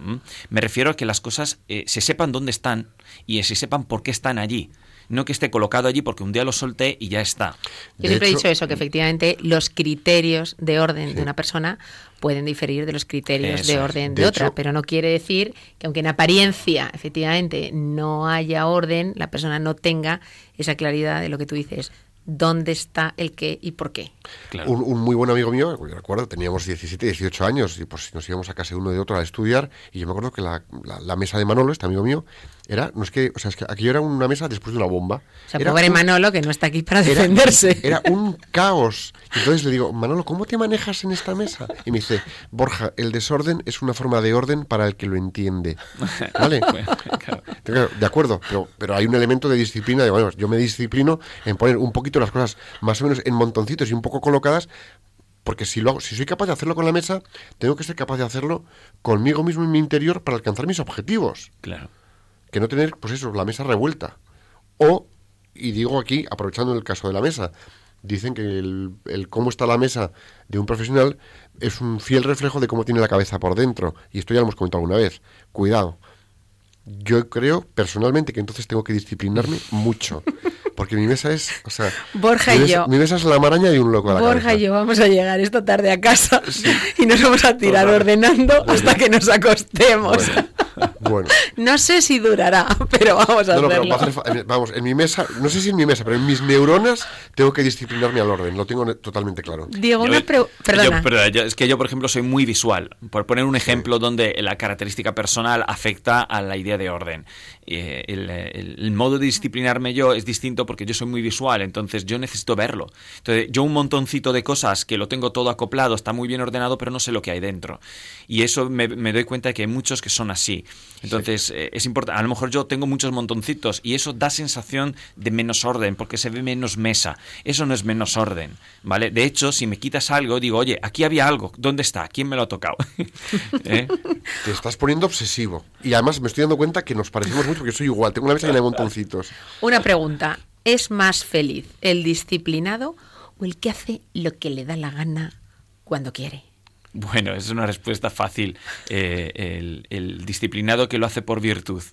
Me refiero a que las cosas eh, se sepan dónde están y se sepan por qué están allí no que esté colocado allí porque un día lo solté y ya está. Yo siempre he dicho eso, que efectivamente los criterios de orden de una persona pueden diferir de los criterios de orden de, otra, pero no quiere decir que aunque en apariencia efectivamente no haya orden, la persona no tenga esa claridad de lo que tú dices dónde está el qué y por qué. Un, muy buen amigo mío, recuerdo, teníamos 17, 18 años y pues nos íbamos a casa uno de otro a estudiar y yo me acuerdo que la, la mesa de Manolo, este amigo mío, era, no es que, o sea, es que aquello era una mesa después de una bomba. O sea, pobre Manolo que no está aquí para defenderse. (laughs) Era, un caos. Entonces le digo, Manolo, ¿cómo te manejas en esta mesa? Y me dice, Borja, el desorden es una forma de orden para el que lo entiende. (laughs) ¿Vale? De acuerdo, pero, pero hay un elemento de disciplina. De, bueno, yo me disciplino en poner un poquito las cosas más o menos en montoncitos y un poco colocadas porque si, lo hago, si soy capaz de hacerlo con la mesa, tengo que ser capaz de hacerlo conmigo mismo en mi interior para alcanzar mis objetivos. Claro que no tener, pues eso, la mesa revuelta. O, y digo aquí, aprovechando el caso de la mesa, dicen que el, cómo está la mesa de un profesional es un fiel reflejo de cómo tiene la cabeza por dentro. Y esto ya lo hemos comentado alguna vez. Cuidado. yo creo personalmente que entonces tengo que disciplinarme mucho. Porque mi mesa es, o sea, (laughs) Borja mi y mesa, yo. mi mesa es la maraña y un loco a la Borja cabeza. y yo vamos a llegar esta tarde a casa (laughs) y nos vamos a tirar ordenando hasta que nos acostemos. Bueno, bueno. No sé si durará, pero vamos a No, no, pero hacerlo. va a hacer fa- en- vamos, en mi mesa, no sé si en mi mesa, pero en mis neuronas tengo que disciplinarme al orden, lo tengo totalmente claro. Diego, Yo- una Perdona. yo- perdona, yo- es que yo, por ejemplo, soy muy visual. Por poner un ejemplo donde la característica personal afecta a la idea de orden. Eh, el, el- el modo de disciplinarme yo es distinto porque yo soy muy visual, entonces yo necesito verlo. Entonces, yo un montoncito de cosas que lo tengo todo acoplado, está muy bien ordenado, pero no sé lo que hay dentro. Y eso me, me doy cuenta de que hay muchos que son así. Entonces, eh, es importante. A lo mejor yo tengo muchos montoncitos y eso da sensación de menos orden porque se ve menos mesa. Eso no es menos orden, ¿vale? De hecho, si me quitas algo, digo, oye, aquí había algo, ¿dónde está? ¿Quién me lo ha tocado? (laughs) ¿Eh? Te estás poniendo obsesivo. Y además me estoy dando cuenta que nos parecemos mucho porque soy igual, tengo una mesa llena de montoncitos. Una pregunta. ¿Es más feliz el disciplinado o el que hace lo que le da la gana cuando quiere? Bueno, es una respuesta fácil. Eh, el, el disciplinado que lo hace por virtud.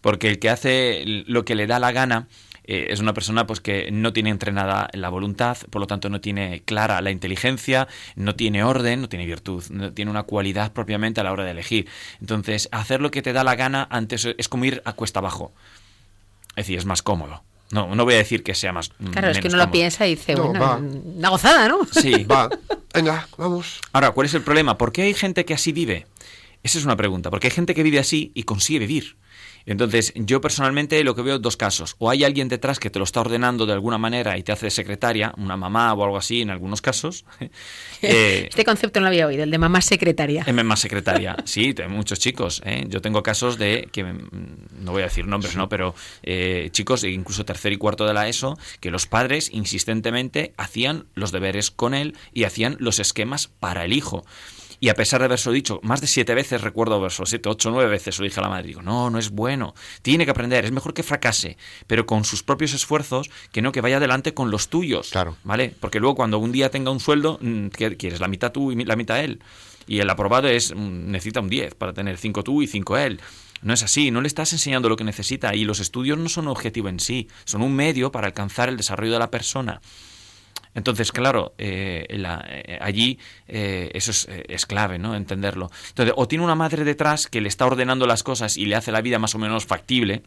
Porque el que hace lo que le da la gana eh, es una persona pues que no tiene entrenada la voluntad, por lo tanto no tiene clara la inteligencia, no tiene orden, no tiene virtud, no tiene una cualidad propiamente a la hora de elegir. Entonces, hacer lo que te da la gana antes es como ir a cuesta abajo. Es decir, es más cómodo. No, no voy a decir que sea más. Claro, es que uno lo piensa y dice, No, bueno, va. una gozada, ¿no? Sí, (laughs) Va, venga, vamos. Ahora, ¿cuál es el problema? ¿Por qué hay gente que así vive? Esa es una pregunta. Porque hay gente que vive así y consigue vivir. Entonces, yo personalmente lo que veo dos casos. O hay alguien detrás que te lo está ordenando de alguna manera y te hace de secretaria, una mamá o algo así en algunos casos. (laughs) (laughs) Eh, Este concepto no lo había oído, el de mamá secretaria. M más (laughs) secretaria, sí, tengo muchos chicos. ¿eh? Yo tengo casos de que no voy a decir nombres, ¿no? Pero eh, chicos, incluso tercer y cuarto de la ESO, que los padres insistentemente hacían los deberes con él y hacían los esquemas para el hijo. Y a pesar de haberse dicho más de siete veces, recuerdo haberlo siete, ocho, nueve veces, lo dije a la madre, digo, no, no es bueno, tiene que aprender, es mejor que fracase, pero con sus propios esfuerzos, que no que vaya adelante con los tuyos. Claro. ¿Vale? Porque luego cuando un día tenga un sueldo, mm, ¿qué quieres? La mitad tú y la mitad él. Y el aprobado es, mm, necesita un 10 para tener 5 tú y 5 él. No es así, no le estás enseñando lo que necesita y los estudios no son un objetivo en sí, son un medio para alcanzar el desarrollo de la persona. Entonces, claro, eh, eh, allí eh, eso es, eh, es clave, ¿no? Entenderlo. Entonces, o tiene una madre detrás que le está ordenando las cosas y le hace la vida más o menos factible,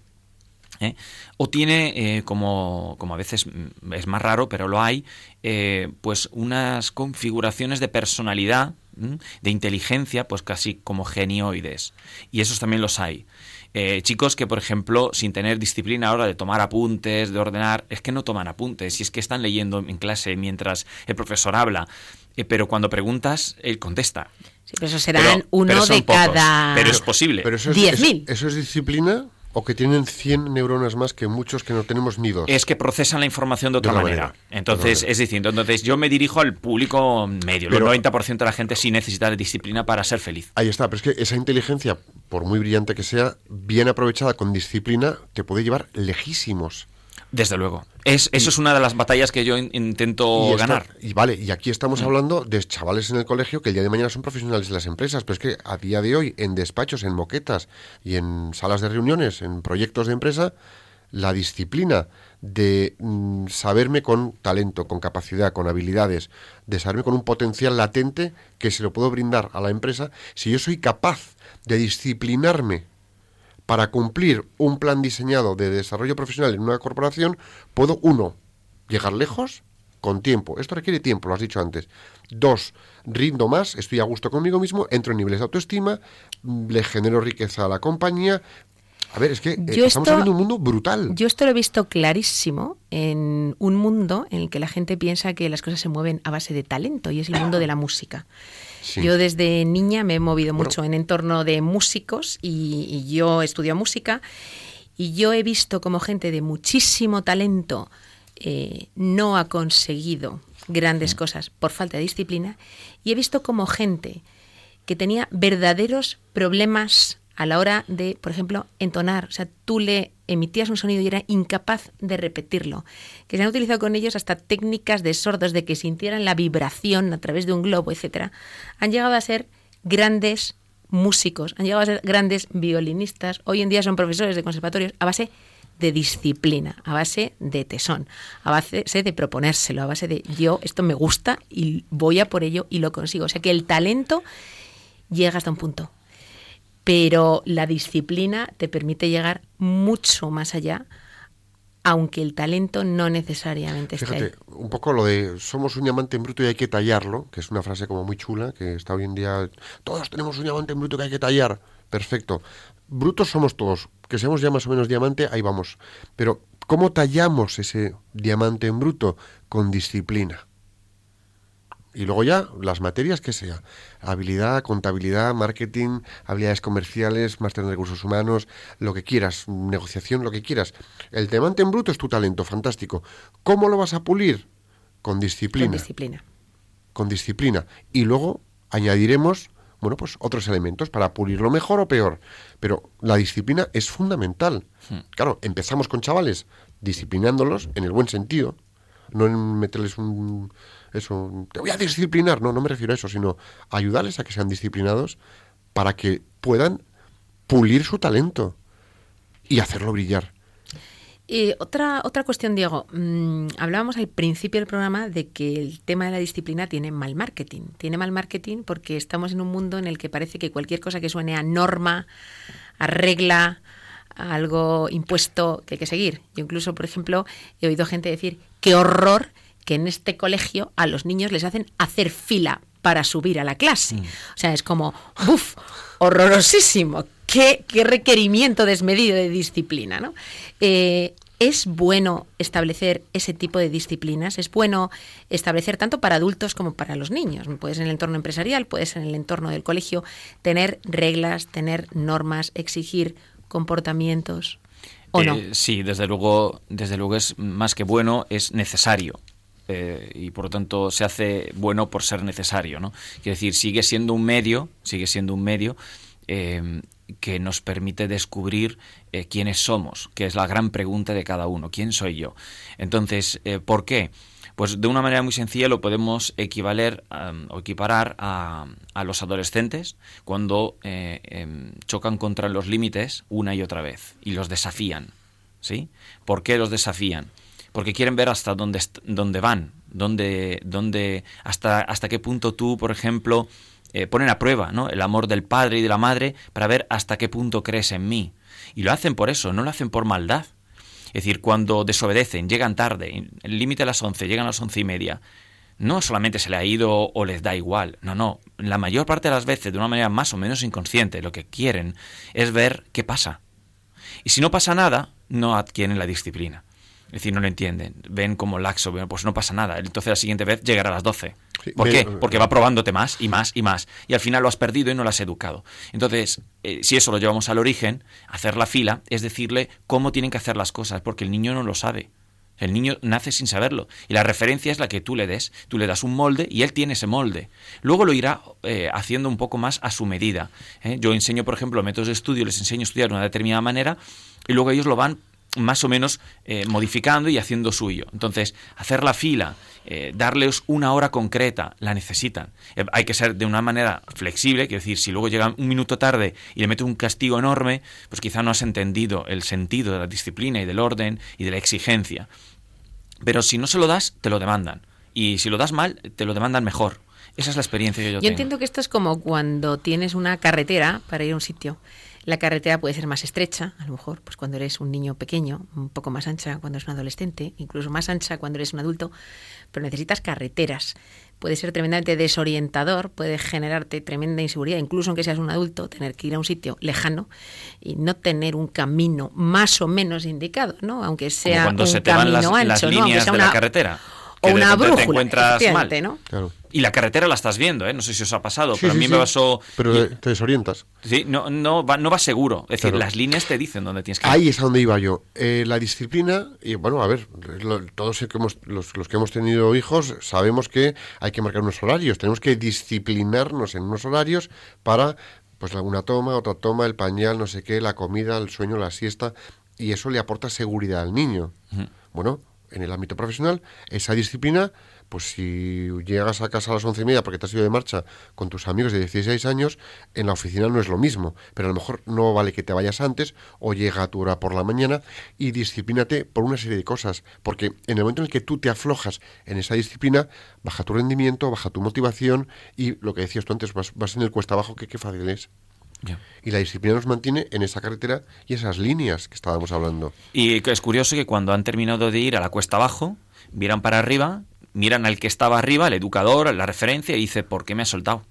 ¿eh? O tiene, eh, como, como a veces es más raro, pero lo hay, eh, pues unas configuraciones de personalidad, de inteligencia, pues casi como genioides. Y esos también los hay. Eh, chicos que, por ejemplo, sin tener disciplina ahora de tomar apuntes, de ordenar, es que no toman apuntes, y es que están leyendo en clase mientras el profesor habla. Eh, pero cuando preguntas, él contesta. Sí, pero eso serán Pero- uno pero de pocos, cada... pero es posible. Pero eso es, 10.000. eso, eso es disciplina o que tienen 100 neuronas más que muchos que no tenemos ni dos. es que procesan la información de otra De manera. manera. Entonces, De otra manera. es distinto. Entonces, yo me dirijo al público medio. Pero- el 90% de la gente sí necesita de disciplina para ser feliz. Ahí está, pero es que esa inteligencia, por muy brillante que sea, bien aprovechada con disciplina, te puede llevar lejísimos. Desde luego. Es, eso es una de las batallas que yo in- intento y ganar. y vale, y aquí Mm. estamos hablando de chavales en el colegio que el día de mañana son profesionales de las empresas, pero es que a día de hoy, en despachos, en moquetas y en salas de reuniones, en proyectos de empresa, la disciplina de mm, saberme con talento, con capacidad, con habilidades, de saberme con un potencial latente que se lo puedo brindar a la empresa, si yo soy capaz de disciplinarme para cumplir un plan diseñado de desarrollo profesional en una corporación, puedo, uno, llegar lejos con tiempo. Esto requiere tiempo, lo has dicho antes. Dos, rindo más, estoy a gusto conmigo mismo, entro en niveles de autoestima, le genero riqueza a la compañía. A ver, es que eh, estamos esto- hablando de un mundo brutal. Yo esto lo he visto clarísimo en un mundo en el que la gente piensa que las cosas se mueven a base de talento y es el mundo de la música. Sí. Yo desde niña me he movido Bueno. mucho en entorno de músicos y, y yo estudio música y yo he visto como gente de muchísimo talento eh, no ha conseguido grandes cosas por falta de disciplina y he visto como gente que tenía verdaderos problemas a la hora de, por ejemplo, entonar. O sea, tú le emitías un sonido y era incapaz de repetirlo. Que se han utilizado con ellos hasta técnicas de sordos, de que sintieran la vibración a través de un globo, etcétera. Han llegado a ser grandes músicos, han llegado a ser grandes violinistas, hoy en día son profesores de conservatorios a base de disciplina, a base de tesón, a base de proponérselo, a base de yo esto me gusta y voy a por ello y lo consigo. O sea que el talento llega hasta un punto, pero la disciplina te permite llegar mucho más allá aunque el talento no necesariamente esté Fíjate, un poco lo de somos un diamante en bruto y hay que tallarlo, que es una frase como muy chula, que está hoy en día, todos tenemos un diamante en bruto que hay que tallar. Perfecto. Brutos somos todos, que seamos ya más o menos diamante, ahí vamos. Pero, ¿cómo tallamos ese diamante en bruto? Con disciplina. Y luego ya las materias que sea. Habilidad, contabilidad, marketing, habilidades comerciales, máster en recursos humanos, lo que quieras, negociación, lo que quieras. El diamante en bruto es tu talento, fantástico. ¿Cómo lo vas a pulir? Con disciplina. Con disciplina. Con disciplina. Y luego añadiremos, bueno, pues otros elementos para pulirlo mejor o peor. Pero la disciplina es fundamental. Claro, empezamos con chavales disciplinándolos en el buen sentido, no en meterles un eso, te voy a disciplinar, no, no me refiero a eso, sino ayudarles a que sean disciplinados para que puedan pulir su talento y hacerlo brillar. Y otra, otra cuestión, Diego. Mm, hablábamos al principio del programa de que el tema de la disciplina tiene mal marketing. Tiene mal marketing porque estamos en un mundo en el que parece que cualquier cosa que suene a norma, a regla, algo impuesto que hay que seguir. Yo incluso, por ejemplo, he oído gente decir, qué horror que en este colegio a los niños les hacen hacer fila para subir a la clase. O sea, es como, ¡buf! Horrorosísimo. Qué, qué requerimiento desmedido de disciplina, ¿no? Eh, es bueno establecer ese tipo de disciplinas, es bueno establecer tanto para adultos como para los niños. Puedes en el entorno empresarial, puedes en el entorno del colegio, tener reglas, tener normas, exigir comportamientos. ¿O no? Eh, sí, desde luego, desde luego es más que bueno, es necesario. Eh, y por lo tanto se hace bueno por ser necesario, ¿no? Quiere decir, sigue siendo un medio, sigue siendo un medio eh, que nos permite descubrir eh, quiénes somos, que es la gran pregunta de cada uno, ¿quién soy yo? Entonces, ¿por qué? Pues de una manera muy sencilla lo podemos equivaler o equiparar a, a, los adolescentes cuando em, chocan contra los límites una y otra vez y los desafían. ¿Sí? ¿Por qué los desafían? porque quieren ver hasta dónde, dónde van, dónde, dónde, hasta, hasta qué punto tú, por ejemplo, eh, ponen a prueba ¿no? el amor del padre y de la madre para ver hasta qué punto crees en mí. Y lo hacen por eso, no lo hacen por maldad. Es decir, cuando desobedecen, llegan tarde, el límite a las once, llegan a las once y media, no solamente se le ha ido o les da igual, no, no, la mayor parte de las veces, de una manera más o menos inconsciente, lo que quieren es ver qué pasa. Y si no pasa nada, no adquieren la disciplina. Es decir, no lo entienden. Ven como laxo, pues no pasa nada. Entonces la siguiente vez llegará a las 12. ¿Por qué? Porque va probándote más y más y más. Y al final lo has perdido y no lo has educado. Entonces, eh, si eso lo llevamos al origen, hacer la fila es decirle cómo tienen que hacer las cosas, porque el niño no lo sabe. El niño nace sin saberlo. Y la referencia es la que tú le des. Tú le das un molde y él tiene ese molde. Luego lo irá eh, haciendo un poco más a su medida. ¿eh? Yo enseño, por ejemplo, métodos de estudio, les enseño a estudiar de una determinada manera y luego ellos lo van más o menos eh, modificando y haciendo suyo. Entonces, hacer la fila, eh, darles una hora concreta, la necesitan. Eh, hay que ser de una manera flexible, quiero decir, si luego llegan un minuto tarde y le mete un castigo enorme, pues quizá no has entendido el sentido de la disciplina y del orden y de la exigencia. Pero si no se lo das, te lo demandan. Y si lo das mal, te lo demandan mejor. Esa es la experiencia que yo, tengo. Yo entiendo que esto es como cuando tienes una carretera para ir a un sitio la carretera puede ser más estrecha, a lo mejor, pues cuando eres un niño pequeño, un poco más ancha cuando eres un adolescente, incluso más ancha cuando eres un adulto, pero necesitas carreteras. Puede ser tremendamente desorientador, puede generarte tremenda inseguridad, incluso aunque seas un adulto, tener que ir a un sitio lejano y no tener un camino más o menos indicado, ¿no? Aunque sea cuando un se te camino van las, ancho, las ¿no? líneas sea de una, la carretera. O que una brújula, te encuentras mal. ¿no? Claro. Y la carretera la estás viendo, ¿eh? No sé si os ha pasado, Sí, pero sí, a mí sí. me pasó... Pero te desorientas. Sí, no, no, va, no va seguro. Es decir, Claro. las líneas te dicen dónde tienes que ir. Ahí es a donde iba yo. Eh, la disciplina, y bueno, a ver, lo- todos que hemos- los, los que hemos tenido hijos sabemos que hay que marcar unos horarios. Tenemos que disciplinarnos en unos horarios para, pues, una toma, otra toma, el pañal, no sé qué, la comida, el sueño, la siesta, y eso le aporta seguridad al niño. Bueno, en el ámbito profesional, esa disciplina pues si llegas a casa a las once y media porque te has ido de marcha con tus amigos de 16 años, en la oficina no es lo mismo, pero a lo mejor no vale que te vayas antes o llega a tu hora por la mañana y disciplínate por una serie de cosas, porque en el momento en el que tú te aflojas en esa disciplina, baja tu rendimiento, baja tu motivación y lo que decías tú antes, vas, vas en el cuesta abajo, que qué fácil es. Y la disciplina nos mantiene en esa carretera y esas líneas que estábamos hablando. Y es curioso que cuando han terminado de ir a la cuesta abajo, miran para arriba miran al que estaba arriba, el educador, la referencia, y dice, ¿por qué me has soltado?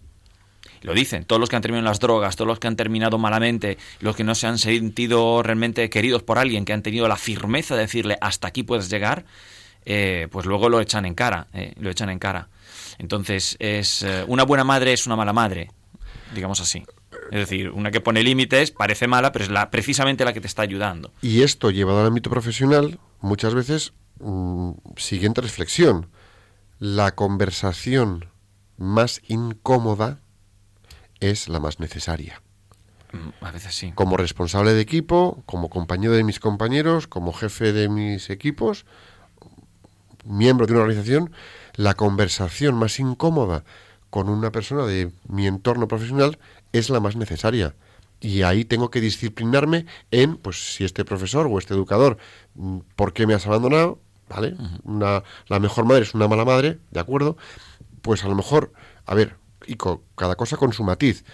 lo dicen, todos los que han terminado las drogas, todos los que han terminado malamente, los que no se han sentido realmente queridos por alguien, que han tenido la firmeza de decirle hasta aquí puedes llegar, eh, pues luego lo echan en cara, eh, lo echan en cara. Entonces, es eh, una buena madre es una mala madre, digamos así. Es decir, una que pone límites parece mala, pero es la, precisamente la que te está ayudando. Y esto llevado al ámbito profesional, muchas veces, mm, siguiente reflexión la conversación más incómoda es la más necesaria. Mm, a veces sí. Como responsable de equipo, como compañero de mis compañeros, como jefe de mis equipos, miembro de una organización, la conversación más incómoda con una persona de mi entorno profesional es la más necesaria. Y ahí tengo que disciplinarme en, pues, si este profesor o este educador, mm, ¿por qué me has abandonado? ¿vale? una, la mejor madre es una mala madre, ¿de acuerdo? Pues a lo mejor, a ver, y cada cosa con su matiz.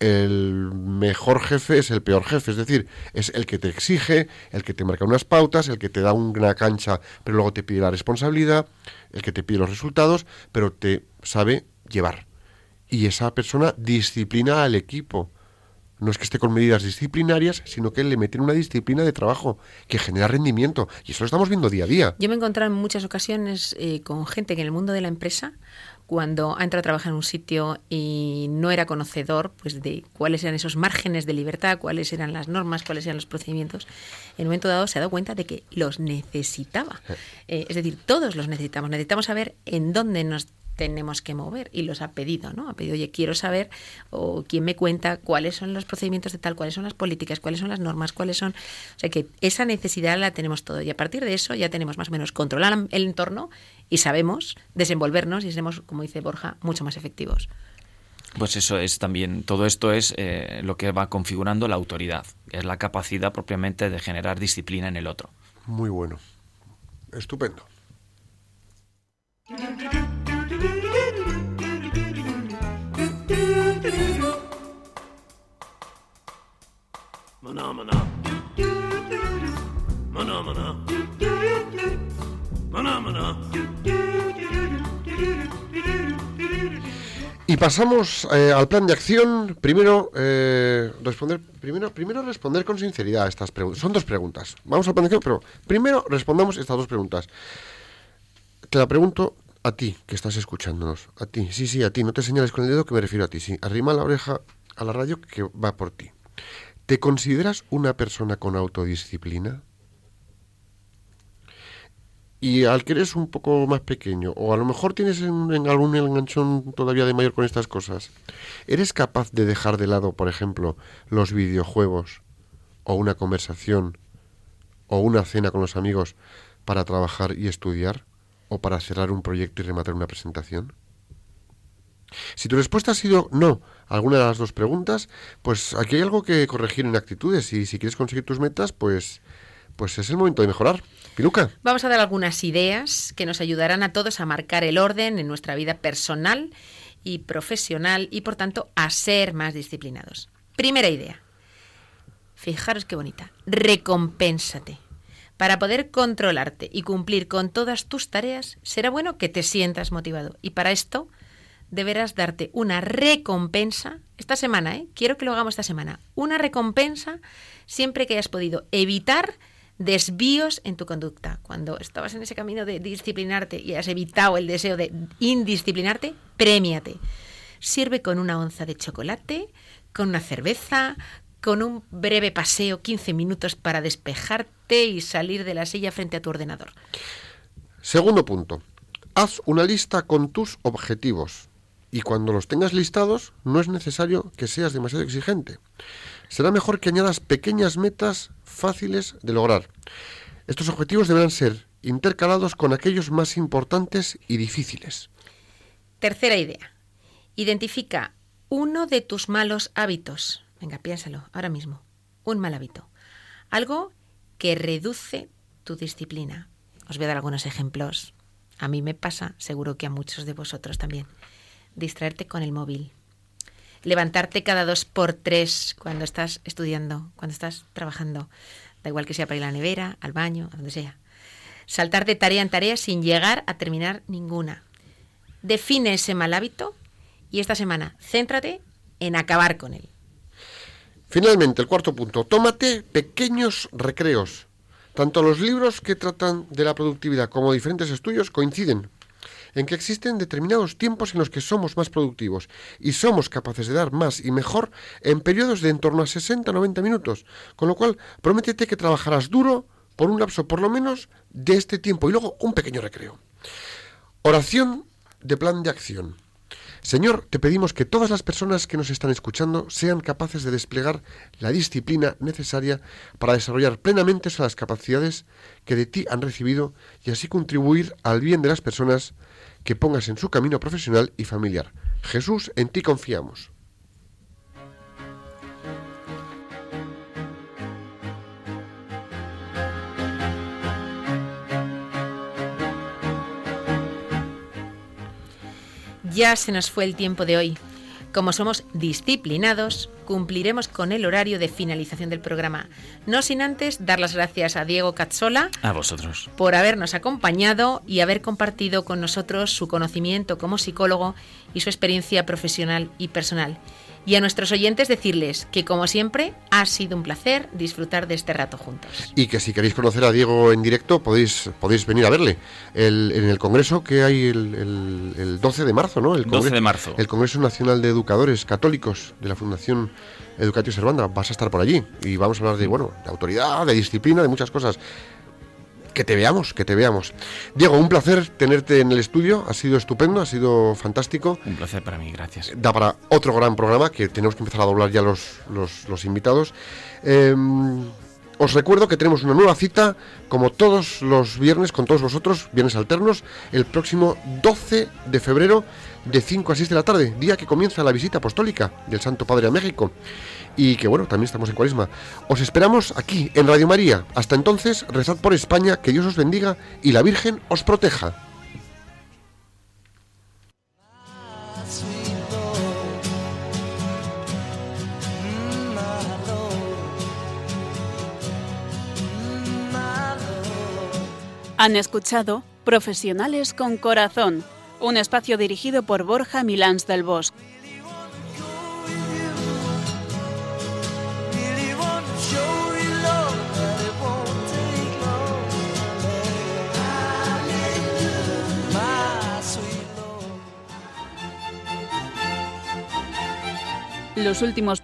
El mejor jefe es el peor jefe, es decir, es el que te exige, el que te marca unas pautas, el que te da una cancha, pero luego te pide la responsabilidad, el que te pide los resultados, pero te sabe llevar. Y esa persona disciplina al equipo no es que esté con medidas disciplinarias, sino que le meten una disciplina de trabajo que genera rendimiento. Y eso lo estamos viendo día a día. Yo me he encontrado en muchas ocasiones eh, con gente que en el mundo de la empresa, cuando ha entrado a trabajar en un sitio y no era conocedor pues de cuáles eran esos márgenes de libertad, cuáles eran las normas, cuáles eran los procedimientos, en un momento dado se ha dado cuenta de que los necesitaba. Eh. Eh, es decir, todos los necesitamos. Necesitamos saber en dónde nos tenemos que mover y los ha pedido, ¿no? Ha pedido, oye, quiero saber o quién me cuenta cuáles son los procedimientos de tal, cuáles son las políticas, cuáles son las normas, cuáles son... O sea que esa necesidad la tenemos todo y a partir de eso ya tenemos más o menos controlar el entorno y sabemos desenvolvernos y seremos, como dice Borja, mucho más efectivos. Pues eso es también, todo esto es eh, lo que va configurando la autoridad, es la capacidad propiamente de generar disciplina en el otro. Muy bueno, estupendo. Y pasamos eh, al plan de acción. Primero, eh, responder, primero, primero responder con sinceridad a estas preguntas. Son dos preguntas. Vamos al plan de acción, pero primero respondamos estas dos preguntas. Te la pregunto a ti, que estás escuchándonos. A ti, sí, sí, a ti. No te señales con el dedo que me refiero a ti. Sí, arrima la oreja a la radio que va por ti. ¿Te consideras una persona con autodisciplina? Y al que eres un poco más pequeño, o a lo mejor tienes en, algún enganchón todavía de mayor con estas cosas, ¿eres capaz de dejar de lado, por ejemplo, los videojuegos, o una conversación, o una cena con los amigos para trabajar y estudiar, o para cerrar un proyecto y rematar una presentación? Si tu respuesta ha sido no a alguna de las dos preguntas, pues aquí hay algo que corregir en actitudes y si quieres conseguir tus metas, pues, pues es el momento de mejorar. Piluca. Vamos a dar algunas ideas que nos ayudarán a todos a marcar el orden en nuestra vida personal y profesional y por tanto a ser más disciplinados. Primera idea. Fijaros qué bonita. Recompénsate. Para poder controlarte y cumplir con todas tus tareas, será bueno que te sientas motivado. Y para esto deberás darte una recompensa esta semana, ¿eh? quiero que lo hagamos esta semana, una recompensa siempre que hayas podido evitar desvíos en tu conducta. Cuando estabas en ese camino de disciplinarte y has evitado el deseo de indisciplinarte, premiate. Sirve con una onza de chocolate, con una cerveza, con un breve paseo, 15 minutos para despejarte y salir de la silla frente a tu ordenador. Segundo punto. Haz una lista con tus objetivos y cuando los tengas listados no es necesario que seas demasiado exigente. Será mejor que añadas pequeñas metas fáciles de lograr. Estos objetivos deberán ser intercalados con aquellos más importantes y difíciles. Tercera idea. Identifica uno de tus malos hábitos. Venga, piénsalo ahora mismo. Un mal hábito. Algo que reduce tu disciplina. Os voy a dar algunos ejemplos. A mí me pasa, seguro que a muchos de vosotros también. Distraerte con el móvil. Levantarte cada dos por tres cuando estás estudiando, cuando estás trabajando. Da igual que sea para ir a la nevera, al baño, a donde sea. Saltar de tarea en tarea sin llegar a terminar ninguna. Define ese mal hábito y esta semana céntrate en acabar con él. Finalmente, el cuarto punto, tómate pequeños recreos. Tanto los libros que tratan de la productividad como diferentes estudios coinciden en que existen determinados tiempos en los que somos más productivos y somos capaces de dar más y mejor en periodos de en torno a 60-90 minutos, con lo cual prométete que trabajarás duro por un lapso por lo menos de este tiempo y luego un pequeño recreo. Oración de plan de acción. Señor, te pedimos que todas las personas que nos están escuchando sean capaces de desplegar la disciplina necesaria para desarrollar plenamente esas capacidades que de ti han recibido y así contribuir al bien de las personas que pongas en su camino profesional y familiar. Jesús, en ti confiamos. Ya se nos fue el tiempo de hoy. Como somos disciplinados, cumpliremos con el horario de finalización del programa. No sin antes dar las gracias a Diego Cazzola. A vosotros. Por habernos acompañado y haber compartido con nosotros su conocimiento como psicólogo y su experiencia profesional y personal y a nuestros oyentes decirles que, como siempre, ha sido un placer disfrutar de este rato juntos. Y que si queréis conocer a Diego en directo, podéis, podéis venir a verle en el congreso que hay el, 12 de marzo, ¿no? El 12 de marzo. El Congreso Nacional de Educadores Católicos de la Fundación Educatio Servanda. Vas a estar por allí y vamos a hablar de, bueno, de autoridad, de disciplina, de muchas cosas que te veamos, que te veamos. Diego, un placer tenerte en el estudio, ha sido estupendo, ha sido fantástico. Un placer para mí, gracias. Da para otro gran programa que tenemos que empezar a doblar ya los, los, invitados. Em, os recuerdo que tenemos una nueva cita, como todos los viernes, con todos vosotros, viernes alternos, el próximo 12 de febrero, de 5 a 6 de la tarde, día que comienza la visita apostólica del Santo Padre a México y que bueno, también estamos en Cuaresma. Os esperamos aquí, en Radio María. Hasta entonces, rezad por España, que Dios os bendiga y la Virgen os proteja. Han escuchado Profesionales con Corazón, un espacio dirigido por Borja Milans del Bosque. Los últimos